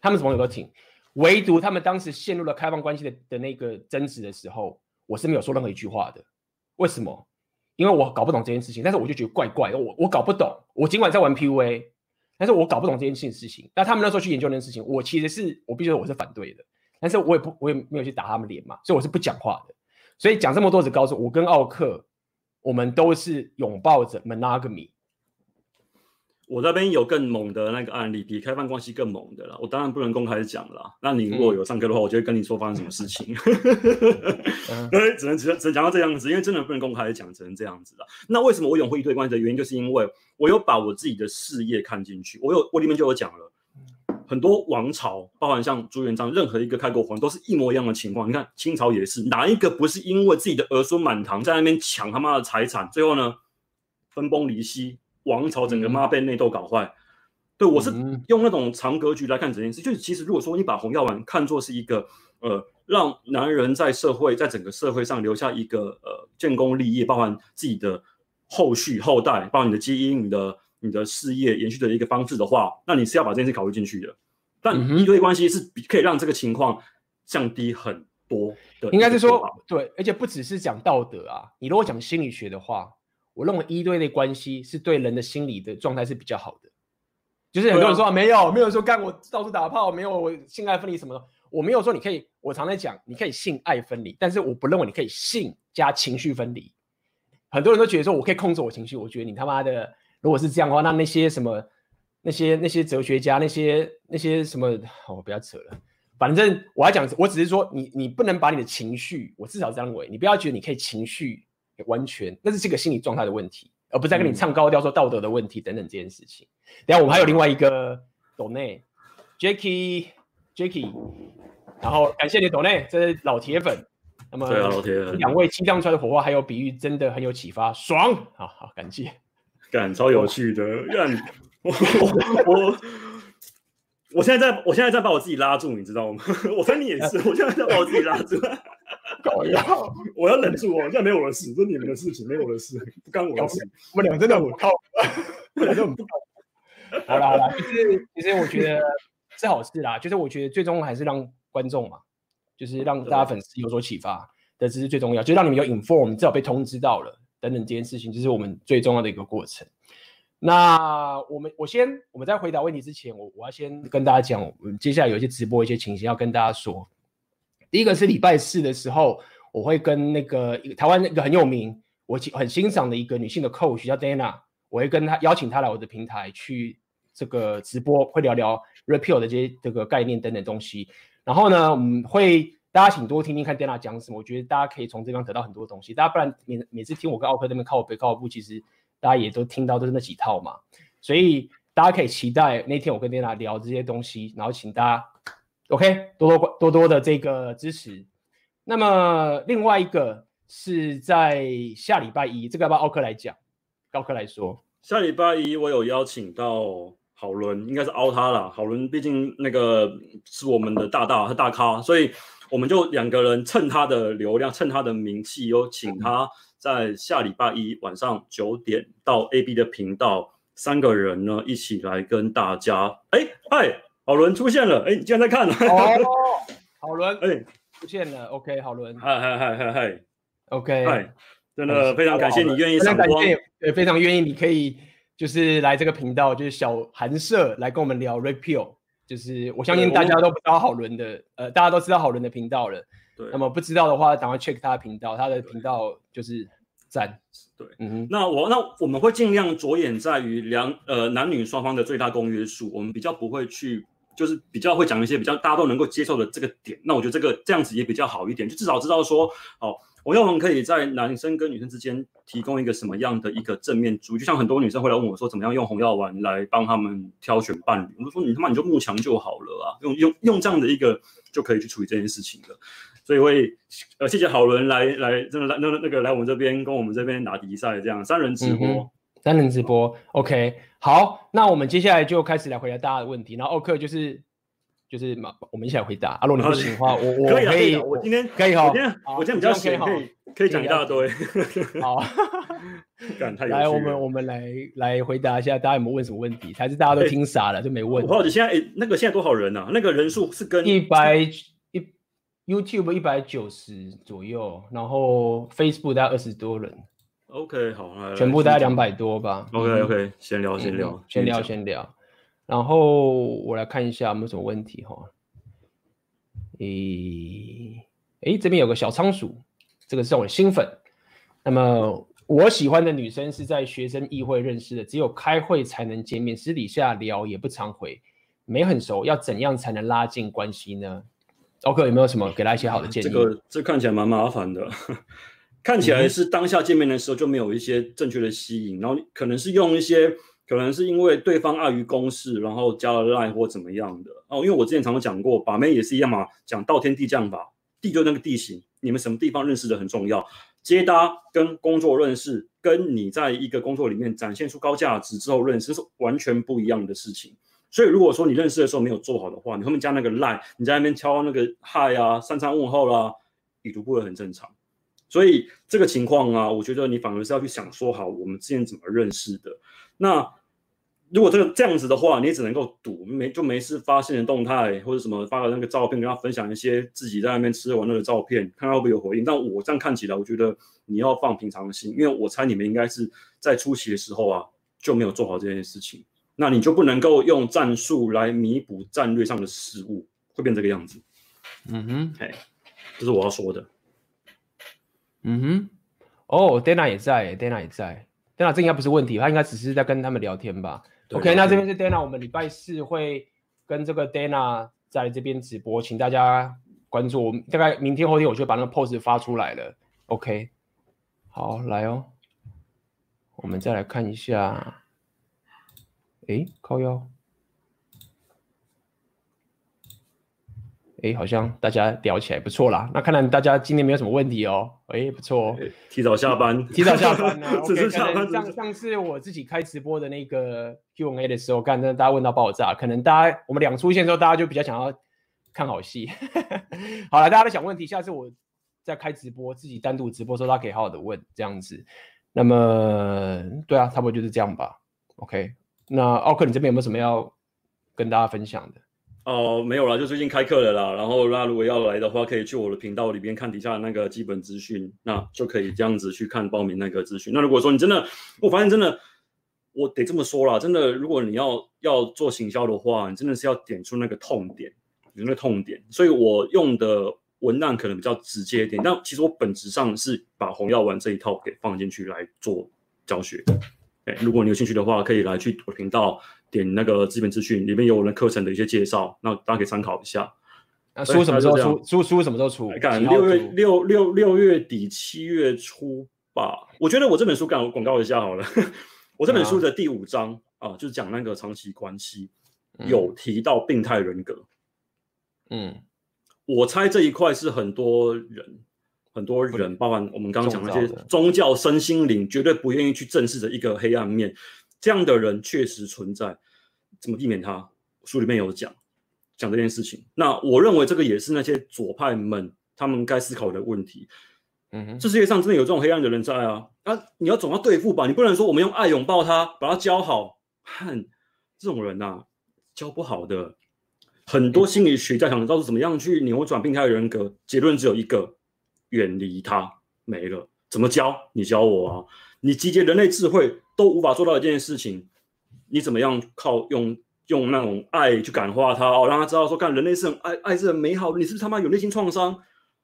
他们什么东西都听，唯独他们当时陷入了开放关系的的那个争执的时候，我是没有说任何一句话的。为什么？因为我搞不懂这件事情，但是我就觉得怪怪的，我我搞不懂，我尽管在玩 PUA。但是我搞不懂这件事情，那他们那时候去研究那件事情，我其实是我必须说我是反对的，但是我也不我也没有去打他们脸嘛，所以我是不讲话的。所以讲这么多只告诉我跟奥克，我们都是拥抱着 monogamy。我那边有更猛的那个案例，比开放关系更猛的了。我当然不能公开讲了。那你如果有上课的话，嗯、我就会跟你说发生什么事情。[laughs] 对，只能只能只能讲到这样子，因为真的不能公开讲，只能这样子了。那为什么我拥护一对关系的原因，就是因为我有把我自己的事业看进去。我有我里面就有讲了很多王朝，包含像朱元璋，任何一个开国皇都是一模一样的情况。你看清朝也是，哪一个不是因为自己的儿孙满堂在那边抢他妈的财产，最后呢分崩离析？王朝整个妈被内斗搞坏，对，我是用那种长格局来看整件事。就是其实如果说你把红药丸看作是一个呃，让男人在社会在整个社会上留下一个呃建功立业，包含自己的后续后代，包含你的基因、你的你的事业延续的一个方式的话，那你是要把这件事考虑进去的。但一对一关系是可以让这个情况降低很多的，应该是说对，而且不只是讲道德啊，你如果讲心理学的话。我认为一对一的关系是对人的心理的状态是比较好的，就是很多人说、啊、没有，没有说干我到处打炮，没有我性爱分离什么的，我没有说你可以，我常在讲你可以性爱分离，但是我不认为你可以性加情绪分离。很多人都觉得说我可以控制我情绪，我觉得你他妈的如果是这样的话，那那些什么那些那些哲学家那些那些什么，我不要扯了，反正我要讲，我只是说你你不能把你的情绪，我至少这样认为，你不要觉得你可以情绪。完全，那是这个心理状态的问题，而不是在跟你唱高调说道德的问题等等这件事情。等下我们还有另外一个抖内，Jacky，Jacky，然后感谢你抖内，这是老铁粉。那么对啊，老铁粉，两位激荡出来的火花还有比喻，真的很有启发，爽！好好感谢，感超有趣的，让 [laughs] 我我我现在在我现在在把我自己拉住，你知道吗？[laughs] 我猜你也是，我现在在把我自己拉住。[laughs] 搞笑，[laughs] 我要忍住哦，现在没有我的事，这是你们的事情，没有我的事，不干我的事。我们俩真的很靠，[laughs] 我们俩很不靠。好啦好啦，就是其实我觉得是好事啦，就是我觉得最终还是让观众嘛，就是让大家粉丝有所启发的，这是最重要，就是让你们有 inform，至少被通知到了等等这件事情，就是我们最重要的一个过程。那我们我先我们在回答问题之前，我我要先跟大家讲，我们接下来有一些直播一些情形要跟大家说。第一个是礼拜四的时候，我会跟那个台湾那个很有名，我很欣赏的一个女性的 coach 叫 Dana，我会跟她邀请她来我的平台去这个直播，会聊聊 repeal 的这些这个概念等等东西。然后呢，我们会大家请多听听看 Dana 讲什么，我觉得大家可以从这边得到很多东西。大家不然每每次听我跟奥克那边靠北靠北，其实大家也都听到都是那几套嘛，所以大家可以期待那天我跟 Dana 聊这些东西，然后请大家。OK，多多多多的这个支持。那么另外一个是在下礼拜一，这个要不要奥克来讲？奥克来说，下礼拜一我有邀请到郝伦，应该是凹他了。郝伦毕竟那个是我们的大大，和大咖，所以我们就两个人趁他的流量，趁他的名气，有请他在下礼拜一晚上九点到 AB 的频道，三个人呢一起来跟大家，哎嗨。好伦出现了，哎，你竟然在看呢？哦，好伦，哎，出现了，OK，好伦，嗨嗨嗨嗨嗨，OK，嗨，真的非常感谢你愿意上光，对，非常愿意，你可以就是来这个频道，就是小寒舍来跟我们聊 Red Pill，就是我相信大家都不知道好伦的，呃，大家都知道好伦的频道了，对，那么不知道的话，赶快 check 他的频道，他的频道就是赞，对，嗯哼，那我那我们会尽量着眼在于两呃男女双方的最大公约数，我们比较不会去。就是比较会讲一些比较大家都能够接受的这个点，那我觉得这个这样子也比较好一点，就至少知道说，哦，我要我们可以在男生跟女生之间提供一个什么样的一个正面主，就像很多女生会来问我说，怎么样用红药丸来帮他们挑选伴侣，我就说你他妈你就慕强就好了啊，用用用这样的一个就可以去处理这件事情的，所以会呃谢谢好伦来来真的来那那个来我们这边跟我们这边打比赛这样三人直播。单人直播，OK，好，那我们接下来就开始来回答大家的问题。然后奥克就是就是嘛，我们一起来回答。阿罗，你不行的话，我我可以，我今天可以哈，我今天我今天比较闲，可以可以讲一大堆。好，[laughs] 来，我们我们来来回答一下，大家有没有问什么问题？还是大家都听傻了就没问？我好奇现在诶，那个现在多少人呢？那个人数是跟一百一 YouTube 一百九十左右，然后 Facebook 大概二十多人。OK，好，来来全部大概两百多吧。OK，OK，先聊，先聊，先聊，先聊。然后我来看一下有没有什么问题哈。诶，诶，这边有个小仓鼠，这个是我的新粉。那么我喜欢的女生是在学生议会认识的，只有开会才能见面，私底下聊也不常回，没很熟，要怎样才能拉近关系呢？OK，有没有什么给他一些好的建议？这个这看起来蛮麻烦的。看起来是当下见面的时候就没有一些正确的吸引，然后可能是用一些，可能是因为对方碍于公事，然后加了 line 或怎么样的哦。因为我之前常常讲过，把妹也是一样嘛，讲道天地将法，地就那个地形，你们什么地方认识的很重要，接搭跟工作认识，跟你在一个工作里面展现出高价值之后认识是完全不一样的事情。所以如果说你认识的时候没有做好的话，你后面加那个 line，你在那边敲那个嗨啊，三餐问候啦，已读不会很正常。所以这个情况啊，我觉得你反而是要去想说好，我们之前怎么认识的。那如果这个这样子的话，你也只能够赌，没就没事发现的动态或者什么发个那个照片，跟他分享一些自己在那边吃玩乐的照片，看他会不会有回应。但我这样看起来，我觉得你要放平常心，因为我猜你们应该是在初期的时候啊就没有做好这件事情，那你就不能够用战术来弥补战略上的失误，会变这个样子。嗯哼，哎，这是我要说的。嗯哼，哦，Dana 也在，Dana 也在，Dana 这应该不是问题，他应该只是在跟他们聊天吧？OK，那这边是 Dana，我们礼拜四会跟这个 Dana 在这边直播，请大家关注我们。大概明天后天我就把那个 post 发出来了。OK，好，来哦，我们再来看一下，诶，靠腰，哎，好像大家聊起来不错啦。那看来大家今天没有什么问题哦。哎，不错哦，提早下班，提早下班啊。[laughs] 只是下班。上上次我自己开直播的那个 Q&A 的时候，看大家问到爆炸，可能大家我们俩出现之后，大家就比较想要看好戏。[laughs] 好了，大家都想问题，下次我再开直播，自己单独直播的时候，大家可以好好的问这样子。那么，对啊，差不多就是这样吧。OK，那奥克，你这边有没有什么要跟大家分享的？哦，没有啦，就最近开课了啦。然后，那如果要来的话，可以去我的频道里边看底下的那个基本资讯，那就可以这样子去看报名那个资讯。那如果说你真的，我发现真的，我得这么说啦，真的，如果你要要做行销的话，你真的是要点出那个痛点，有那个痛点。所以我用的文案可能比较直接一点，但其实我本质上是把红药丸这一套给放进去来做教学。哎，如果你有兴趣的话，可以来去我频道。点那个基本资讯，里面有我的课程的一些介绍，那大家可以参考一下。那书什么时候出？书书什么时候出？看六月六六六月底七月初吧。我觉得我这本书干广告一下好了。[laughs] 我这本书的第五章啊，啊，就是讲那个长期关系，有提到病态人格。嗯，我猜这一块是很多人很多人，包含我们刚刚讲那些宗教、身心灵，绝对不愿意去正视的一个黑暗面。这样的人确实存在，怎么避免他？书里面有讲讲这件事情。那我认为这个也是那些左派们他们该思考的问题。嗯哼，这世界上真的有这种黑暗的人在啊！啊，你要总要对付吧？你不能说我们用爱拥抱他，把他教好。哼这种人呐、啊，教不好的。很多心理学家想知道是怎么样去扭转病态人格，结论只有一个：远离他。没了，怎么教？你教我啊！你集结人类智慧。都无法做到一件事情，你怎么样靠用用那种爱去感化他哦，让他知道说，看人类是很爱爱是很美好的，你是不是他妈有内心创伤？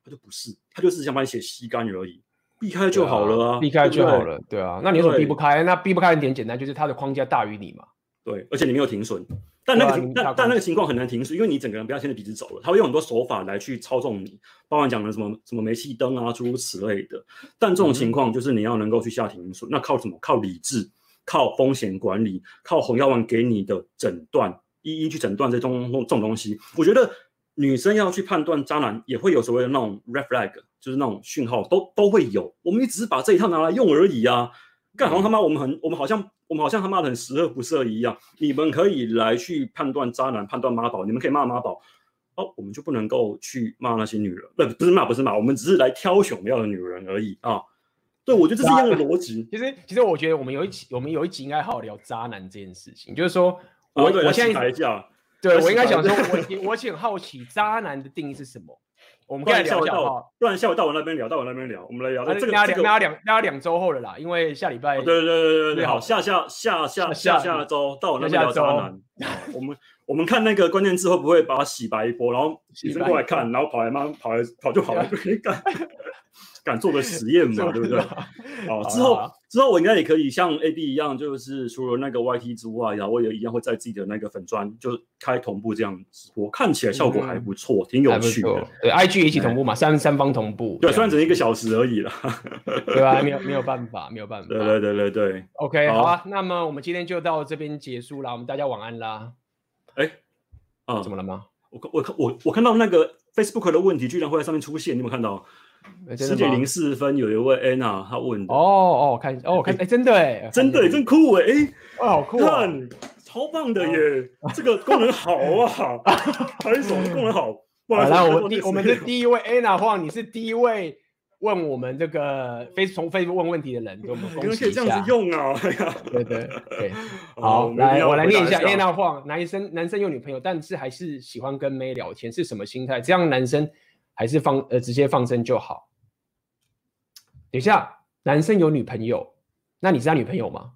他就不是，他就是想把你血吸干而已，避开就好了啊，避开就好了，对啊，那你怎么避不开？那避不开很简单，就是他的框架大于你嘛。对，而且你没有停损，但那个情但但那个情况很难停止，因为你整个人不要牵着鼻子走了，他会用很多手法来去操纵你，包括讲的什么什么煤气灯啊，诸如此类的。但这种情况就是你要能够去下停损，嗯、那靠什么？靠理智，靠风险管理，靠红药丸给你的诊断，一一去诊断这种这种东西。我觉得女生要去判断渣男，也会有所谓的那种 red flag，就是那种讯号，都都会有。我们也只是把这一套拿来用而已啊。干好像他妈我们很，我们好像我们好像他妈的很十恶不赦一样。你们可以来去判断渣男，判断妈宝，你们可以骂妈宝，哦，我们就不能够去骂那些女人，不不是骂不是骂，我们只是来挑选我们要的女人而已啊。对，我觉得这是一样的逻辑。[laughs] 其实其实我觉得我们有一期我们有一集应该好好聊渣男这件事情，就是说我、啊、我现在对我应该想说，我我挺好奇渣男的定义是什么。我们可以聊一下哈，不然下午到我那边聊，到我那边聊，我们来聊。这个大家两大家两周后了啦，因为下礼拜。对对对对对，好，下下下下下下周到我那边聊渣男。我们我们看那个关键字会不会把它洗白一波，然后女生过来看，然后跑来妈？跑来跑就跑来就可以干。敢做个实验嘛，对不对？[laughs] 好，之后之后我应该也可以像 A B 一样，就是除了那个 Y T 之外，然后我也一样会在自己的那个粉砖就开同步这样直播，看起来效果还不错，挺有趣的。对，I G 一起同步嘛，三三方同步。对，虽然只一个小时而已啦，[laughs] 对吧？没有没有办法，没有办法。对对对对对。OK，好啊，那么我们今天就到这边结束了，我们大家晚安啦。哎，啊，怎么了吗？我我看我我看到那个 Facebook 的问题居然会在上面出现，你有没有看到？十点零四分，有一位 Anna 她问的。哦哦，看哦，看，哎，真的哎，真的真酷哎，哇，好酷，看，超棒的耶，这个功能好啊，拍手，功能好。好，那我们第我们的第一位 Anna 话，你是第一位问我们这个飞从 Facebook 问问题的人，给我们恭喜一下。可以这样子用啊，对对对，[laughs] 好，来我来念一下 Anna 话，男生男生有女朋友，但是还是喜欢跟妹聊天，是什么心态？这样男生。还是放呃直接放生就好。等一下，男生有女朋友，那你是他女朋友吗？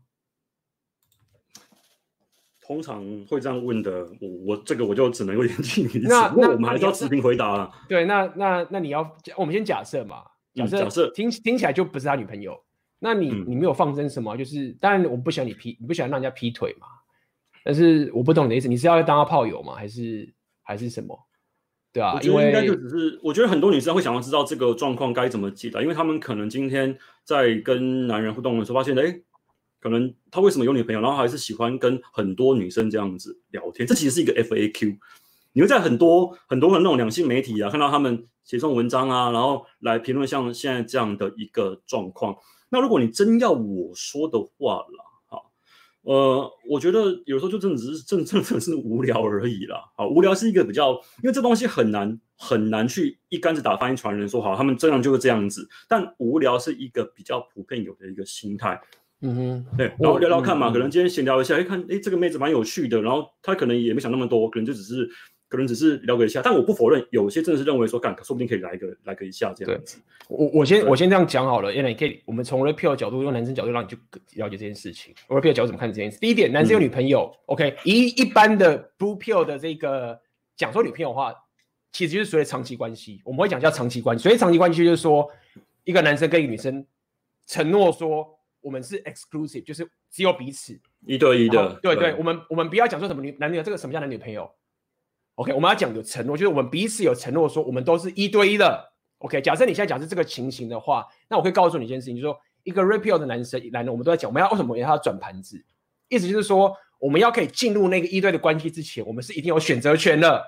通常会这样问的，我我这个我就只能有点距离。那那我们还是要持平回答了。对，那那那你要，我们先假设嘛，假设、嗯、假设听听起来就不是他女朋友，那你、嗯、你没有放生什么？就是当然我不喜欢你劈，你不喜欢让人家劈腿嘛。但是我不懂你的意思，你是要当他炮友吗？还是还是什么？对啊，我觉得应该就只是，我觉得很多女生会想要知道这个状况该怎么解答，因为他们可能今天在跟男人互动的时候，发现，哎，可能他为什么有女朋友，然后还是喜欢跟很多女生这样子聊天，这其实是一个 FAQ。你会在很多很多的那种两性媒体啊，看到他们写这种文章啊，然后来评论像现在这样的一个状况。那如果你真要我说的话了，哈，呃，我觉得有时候就真的只是真真的是无聊而已啦。好，无聊是一个比较，因为这东西很难很难去一竿子打翻一船人，说好他们这样就是这样子。但无聊是一个比较普遍有的一个心态。嗯哼，对，然后聊聊看嘛，可能今天闲聊一下，哎，看，哎，这个妹子蛮有趣的，然后她可能也没想那么多，可能就只是。可能只是了解一下，但我不否认，有些真的是认为说，干，说不定可以来一个，来个一下这样子。我我先我先这样讲好了，因为你可以，我们从 Red Pill 角度，用男生角度让你去了解这件事情。Red Pill 角度怎么看这件事？第一点，男生有女朋友、嗯、，OK，一一般的 Blue Pill 的这个讲说女朋友的话，其实就是所谓长期关系。我们会讲叫长期关系，所以长期关系就是说，一个男生跟一个女生承诺说，我们是 exclusive，就是只有彼此一对一的。对对，对，我们我们不要讲说什么女男女这个什么叫男女朋友。OK，我们要讲有承诺，就是我们彼此有承诺，说我们都是一对一的。OK，假设你现在讲是这个情形的话，那我可以告诉你一件事情，就是说一个 Red Pill 的男生，男人，我们都在讲，我们要为什么要转盘子？意思就是说，我们要可以进入那个一对的关系之前，我们是一定有选择权的。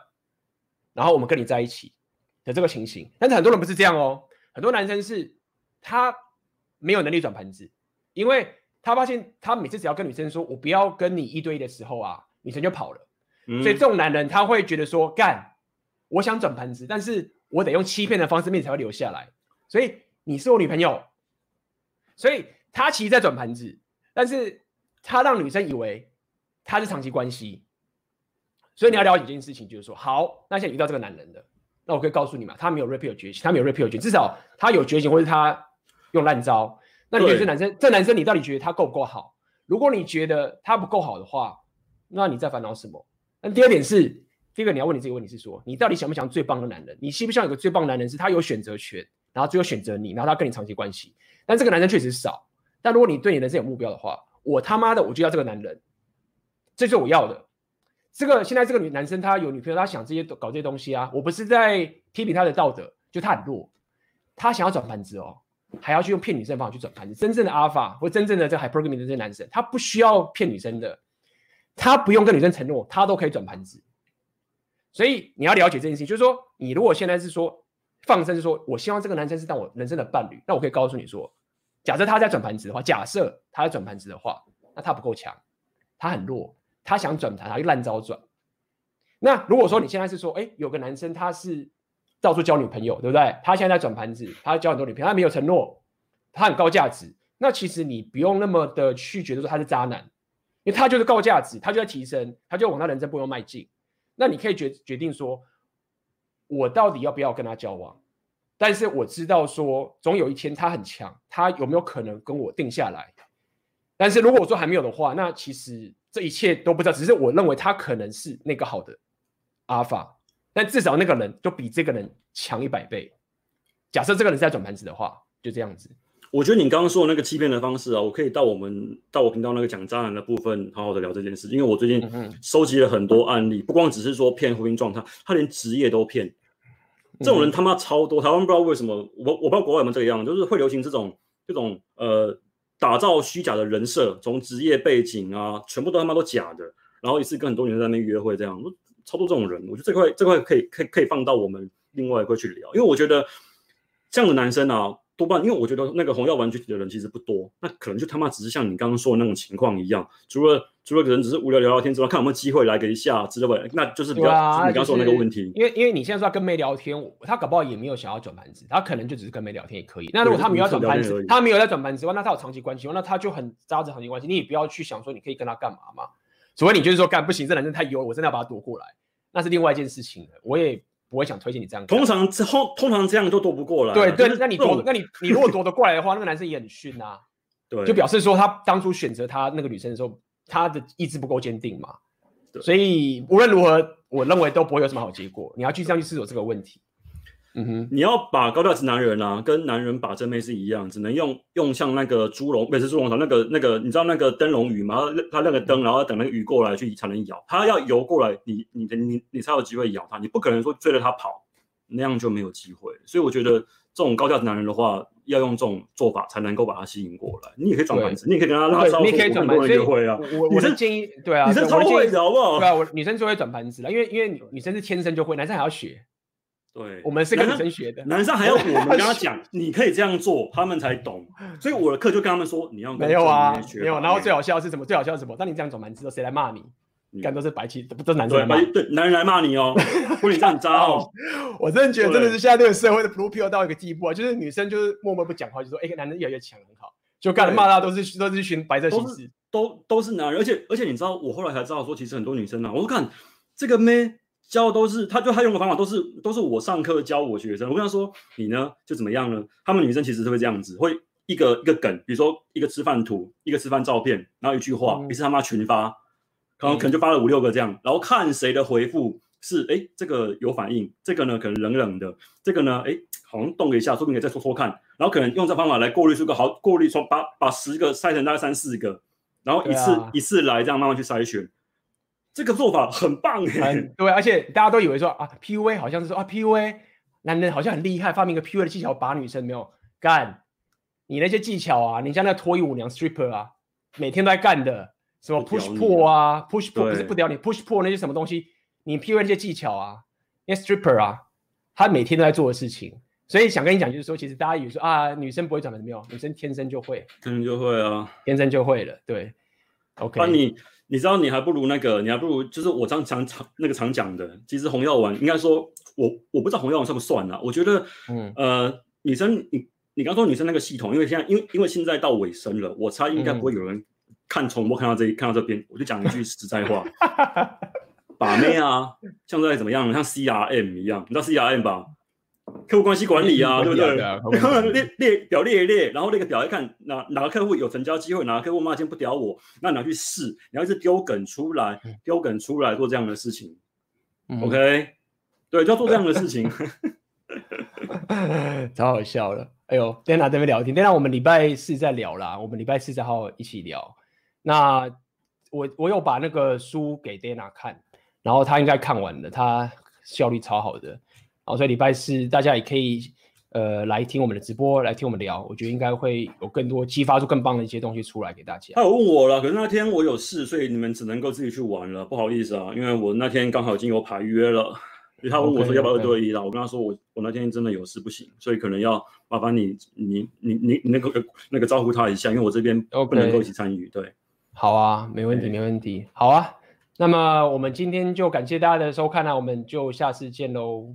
然后我们跟你在一起的这个情形，但是很多人不是这样哦，很多男生是他没有能力转盘子，因为他发现他每次只要跟女生说我不要跟你一对一的时候啊，女生就跑了。所以这种男人他会觉得说，干，我想转盘子，但是我得用欺骗的方式，面才会留下来。所以你是我女朋友，所以他其实在转盘子，但是他让女生以为他是长期关系。所以你要了解一件事情，就是说，好，那现在遇到这个男人的，那我可以告诉你嘛，他没有 Pill 觉醒，他没有 Pill 觉醒，至少他有觉醒，或是他用烂招。那你觉得这男生，这男生你到底觉得他够不够好？如果你觉得他不够好的话，那你在烦恼什么？那第二点是，第一个你要问你自己问题是说，你到底想不想最棒的男人？你希不希望有个最棒的男人是他有选择权，然后最后选择你，然后他跟你长期关系？但这个男人确实少。但如果你对你人生有目标的话，我他妈的我就要这个男人，这是我要的。这个现在这个女男生他有女朋友，他想这些搞这些东西啊，我不是在批评他的道德，就他很弱，他想要转盘子哦，还要去用骗女生的方法去转盘子。真正的阿尔法或真正的这个 hypergamy 的这些男生，他不需要骗女生的。他不用跟女生承诺，他都可以转盘子。所以你要了解这件事情，就是说，你如果现在是说放生，是说我希望这个男生是当我人生的伴侣，那我可以告诉你说，假设他在转盘子的话，假设他在转盘子的话，那他不够强，他很弱，他想转盘，他就烂招转。那如果说你现在是说，哎，有个男生他是到处交女朋友，对不对？他现在在转盘子，他交很多女朋友，他没有承诺，他很高价值，那其实你不用那么的去觉得说他是渣男。他就是高价值，他就在提升，他就往他人生不用迈进。那你可以决决定说，我到底要不要跟他交往？但是我知道说，总有一天他很强，他有没有可能跟我定下来？但是如果我说还没有的话，那其实这一切都不知道。只是我认为他可能是那个好的阿尔法，但至少那个人就比这个人强一百倍。假设这个人是在转盘子的话，就这样子。我觉得你刚刚说的那个欺骗的方式啊，我可以到我们到我频道那个讲渣男的部分，好好的聊这件事。因为我最近收集了很多案例，不光只是说骗婚姻状态，他连职业都骗。这种人他妈超多，台湾不知道为什么，我我不知道国外有没有这个样，就是会流行这种这种呃打造虚假的人设，从职业背景啊，全部都他妈都假的，然后一次跟很多女生在那边约会，这样超多这种人。我觉得这块这块可以可以可以放到我们另外一块去聊，因为我觉得这样的男生啊。多半，因为我觉得那个红药丸具体的人其实不多，那可能就他妈只是像你刚刚说的那种情况一样，除了除了人只是无聊聊聊天之外，看有没有机会来个一下之类的，那就是比较、啊、你刚刚说的那个问题。因为因为你现在说他跟妹聊天，他搞不好也没有想要转盘子，他可能就只是跟妹聊天也可以。那如果他没有转盘子，他没有在转盘子的话，那他有长期关系，那他就很扎着长期关系，你也不要去想说你可以跟他干嘛嘛。除非你就是说干不行，这男生太油，我真的要把他夺过来，那是另外一件事情了。我也。不会想推荐你这样。通常之后，通常这样都躲不过了。对对，那你躲，那你 [laughs] 你如果躲得过来的话，那个男生也很逊啊。对，就表示说他当初选择他那个女生的时候，他的意志不够坚定嘛。对。所以无论如何，我认为都不会有什么好结果。你要去这样去思索这个问题。嗯哼，你要把高价值男人啊，跟男人把正妹是一样，只能用用像那个猪笼，不是猪笼草，那个那个，你知道那个灯笼鱼吗？它亮个灯，然后等那个鱼过来去才能咬，它要游过来，你你你你才有机会咬它，你不可能说追着它跑，那样就没有机会。所以我觉得这种高价值男人的话，要用这种做法才能够把它吸引过来。你也可以转盘子，你也可以跟他拉骚，你也可以转盘子约会啊。我我是建议，对啊，女生超会的好不好？对啊，我女生就会转盘子了，因为因为女生是天生就会，男生还要学。对，我们是跟女生学的，男生还要我们跟他讲，[laughs] 你可以这样做，他们才懂。所以我的课就跟他们说，你要没有啊，没有。然后最好笑是什么？最好笑是什么？当你这样转盘子，谁来骂你？干都是白气，都是男生对对，男人来骂你哦，[laughs] 说你这样渣哦。我真的觉得真的是现在这个社会的 blue pill 到一个地步啊，就是女生就是默默不讲话，就说哎，男人越来越强很好，就干骂他都是都是一群白色心思，都都是男人。而且而且你知道，我后来才知道说，其实很多女生啊，我看这个妹。教的都是他，就他用的方法都是都是我上课教我学生。我跟他说，你呢就怎么样呢？他们女生其实是会这样子，会一个一个梗，比如说一个吃饭图，一个吃饭照片，然后一句话，于是他妈群发，可能可能就发了五六个这样，然后看谁的回复是哎这个有反应，这个呢可能冷冷的，这个呢哎好像动了一下，说不定可以再说说看，然后可能用这方法来过滤出个好过滤出把把十个筛成大概三四个，然后一次、啊、一次来这样慢慢去筛选。这个做法很棒哎、嗯，对，而且大家都以为说啊，PUA 好像是说啊，PUA 男人好像很厉害，发明个 PUA 的技巧把女生没有干，你那些技巧啊，你像那个脱衣舞娘 stripper 啊，每天都在干的，什么 push pull 啊，push pull 不是不屌你，push pull 那些什么东西，你 PUA 那些技巧啊，那些 stripper 啊，他每天都在做的事情，所以想跟你讲就是说，其实大家以为说啊，女生不会转的没有，女生天生就会，天生就会啊，天生就会了，对，OK，那你。你知道，你还不如那个，你还不如就是我常常常那个常讲的，其实红药丸应该说，我我不知道红药丸算不算啊？我觉得，嗯呃，女生，你你刚说女生那个系统，因为现在因为因为现在到尾声了，我猜应该不会有人看重播看到这一看到这边，我就讲一句实在话，[laughs] 把妹啊，像在怎么样，像 CRM 一样，你知道 CRM 吧？客户关系管理啊，对不对？[laughs] 列列表列一列，然后那个表一看，哪哪个客户有成交机会，哪个客户骂今天不屌我，那你要去试，你要一直丢梗出来，丢梗出来做这样的事情。嗯、OK，对，就要做这样的事情。[laughs] 超好笑了。哎呦，Dana 这边聊天，Dana 我们礼拜四再聊啦，我们礼拜四再好好一起聊。那我我有把那个书给 Dana 看，然后他应该看完了，他效率超好的。所以礼拜四大家也可以呃来听我们的直播，来听我们聊，我觉得应该会有更多激发出更棒的一些东西出来给大家。他有问我了，可是那天我有事，所以你们只能够自己去玩了，不好意思啊，因为我那天刚好已经有排约了，他问我说要不要二对一了，okay, okay. 我跟他说我我那天真的有事不行，所以可能要麻烦你你你你你那个那个招呼他一下，因为我这边不能够一起参与。Okay. 对，好啊，没问题，没问题，好啊，那么我们今天就感谢大家的收看啊，我们就下次见喽，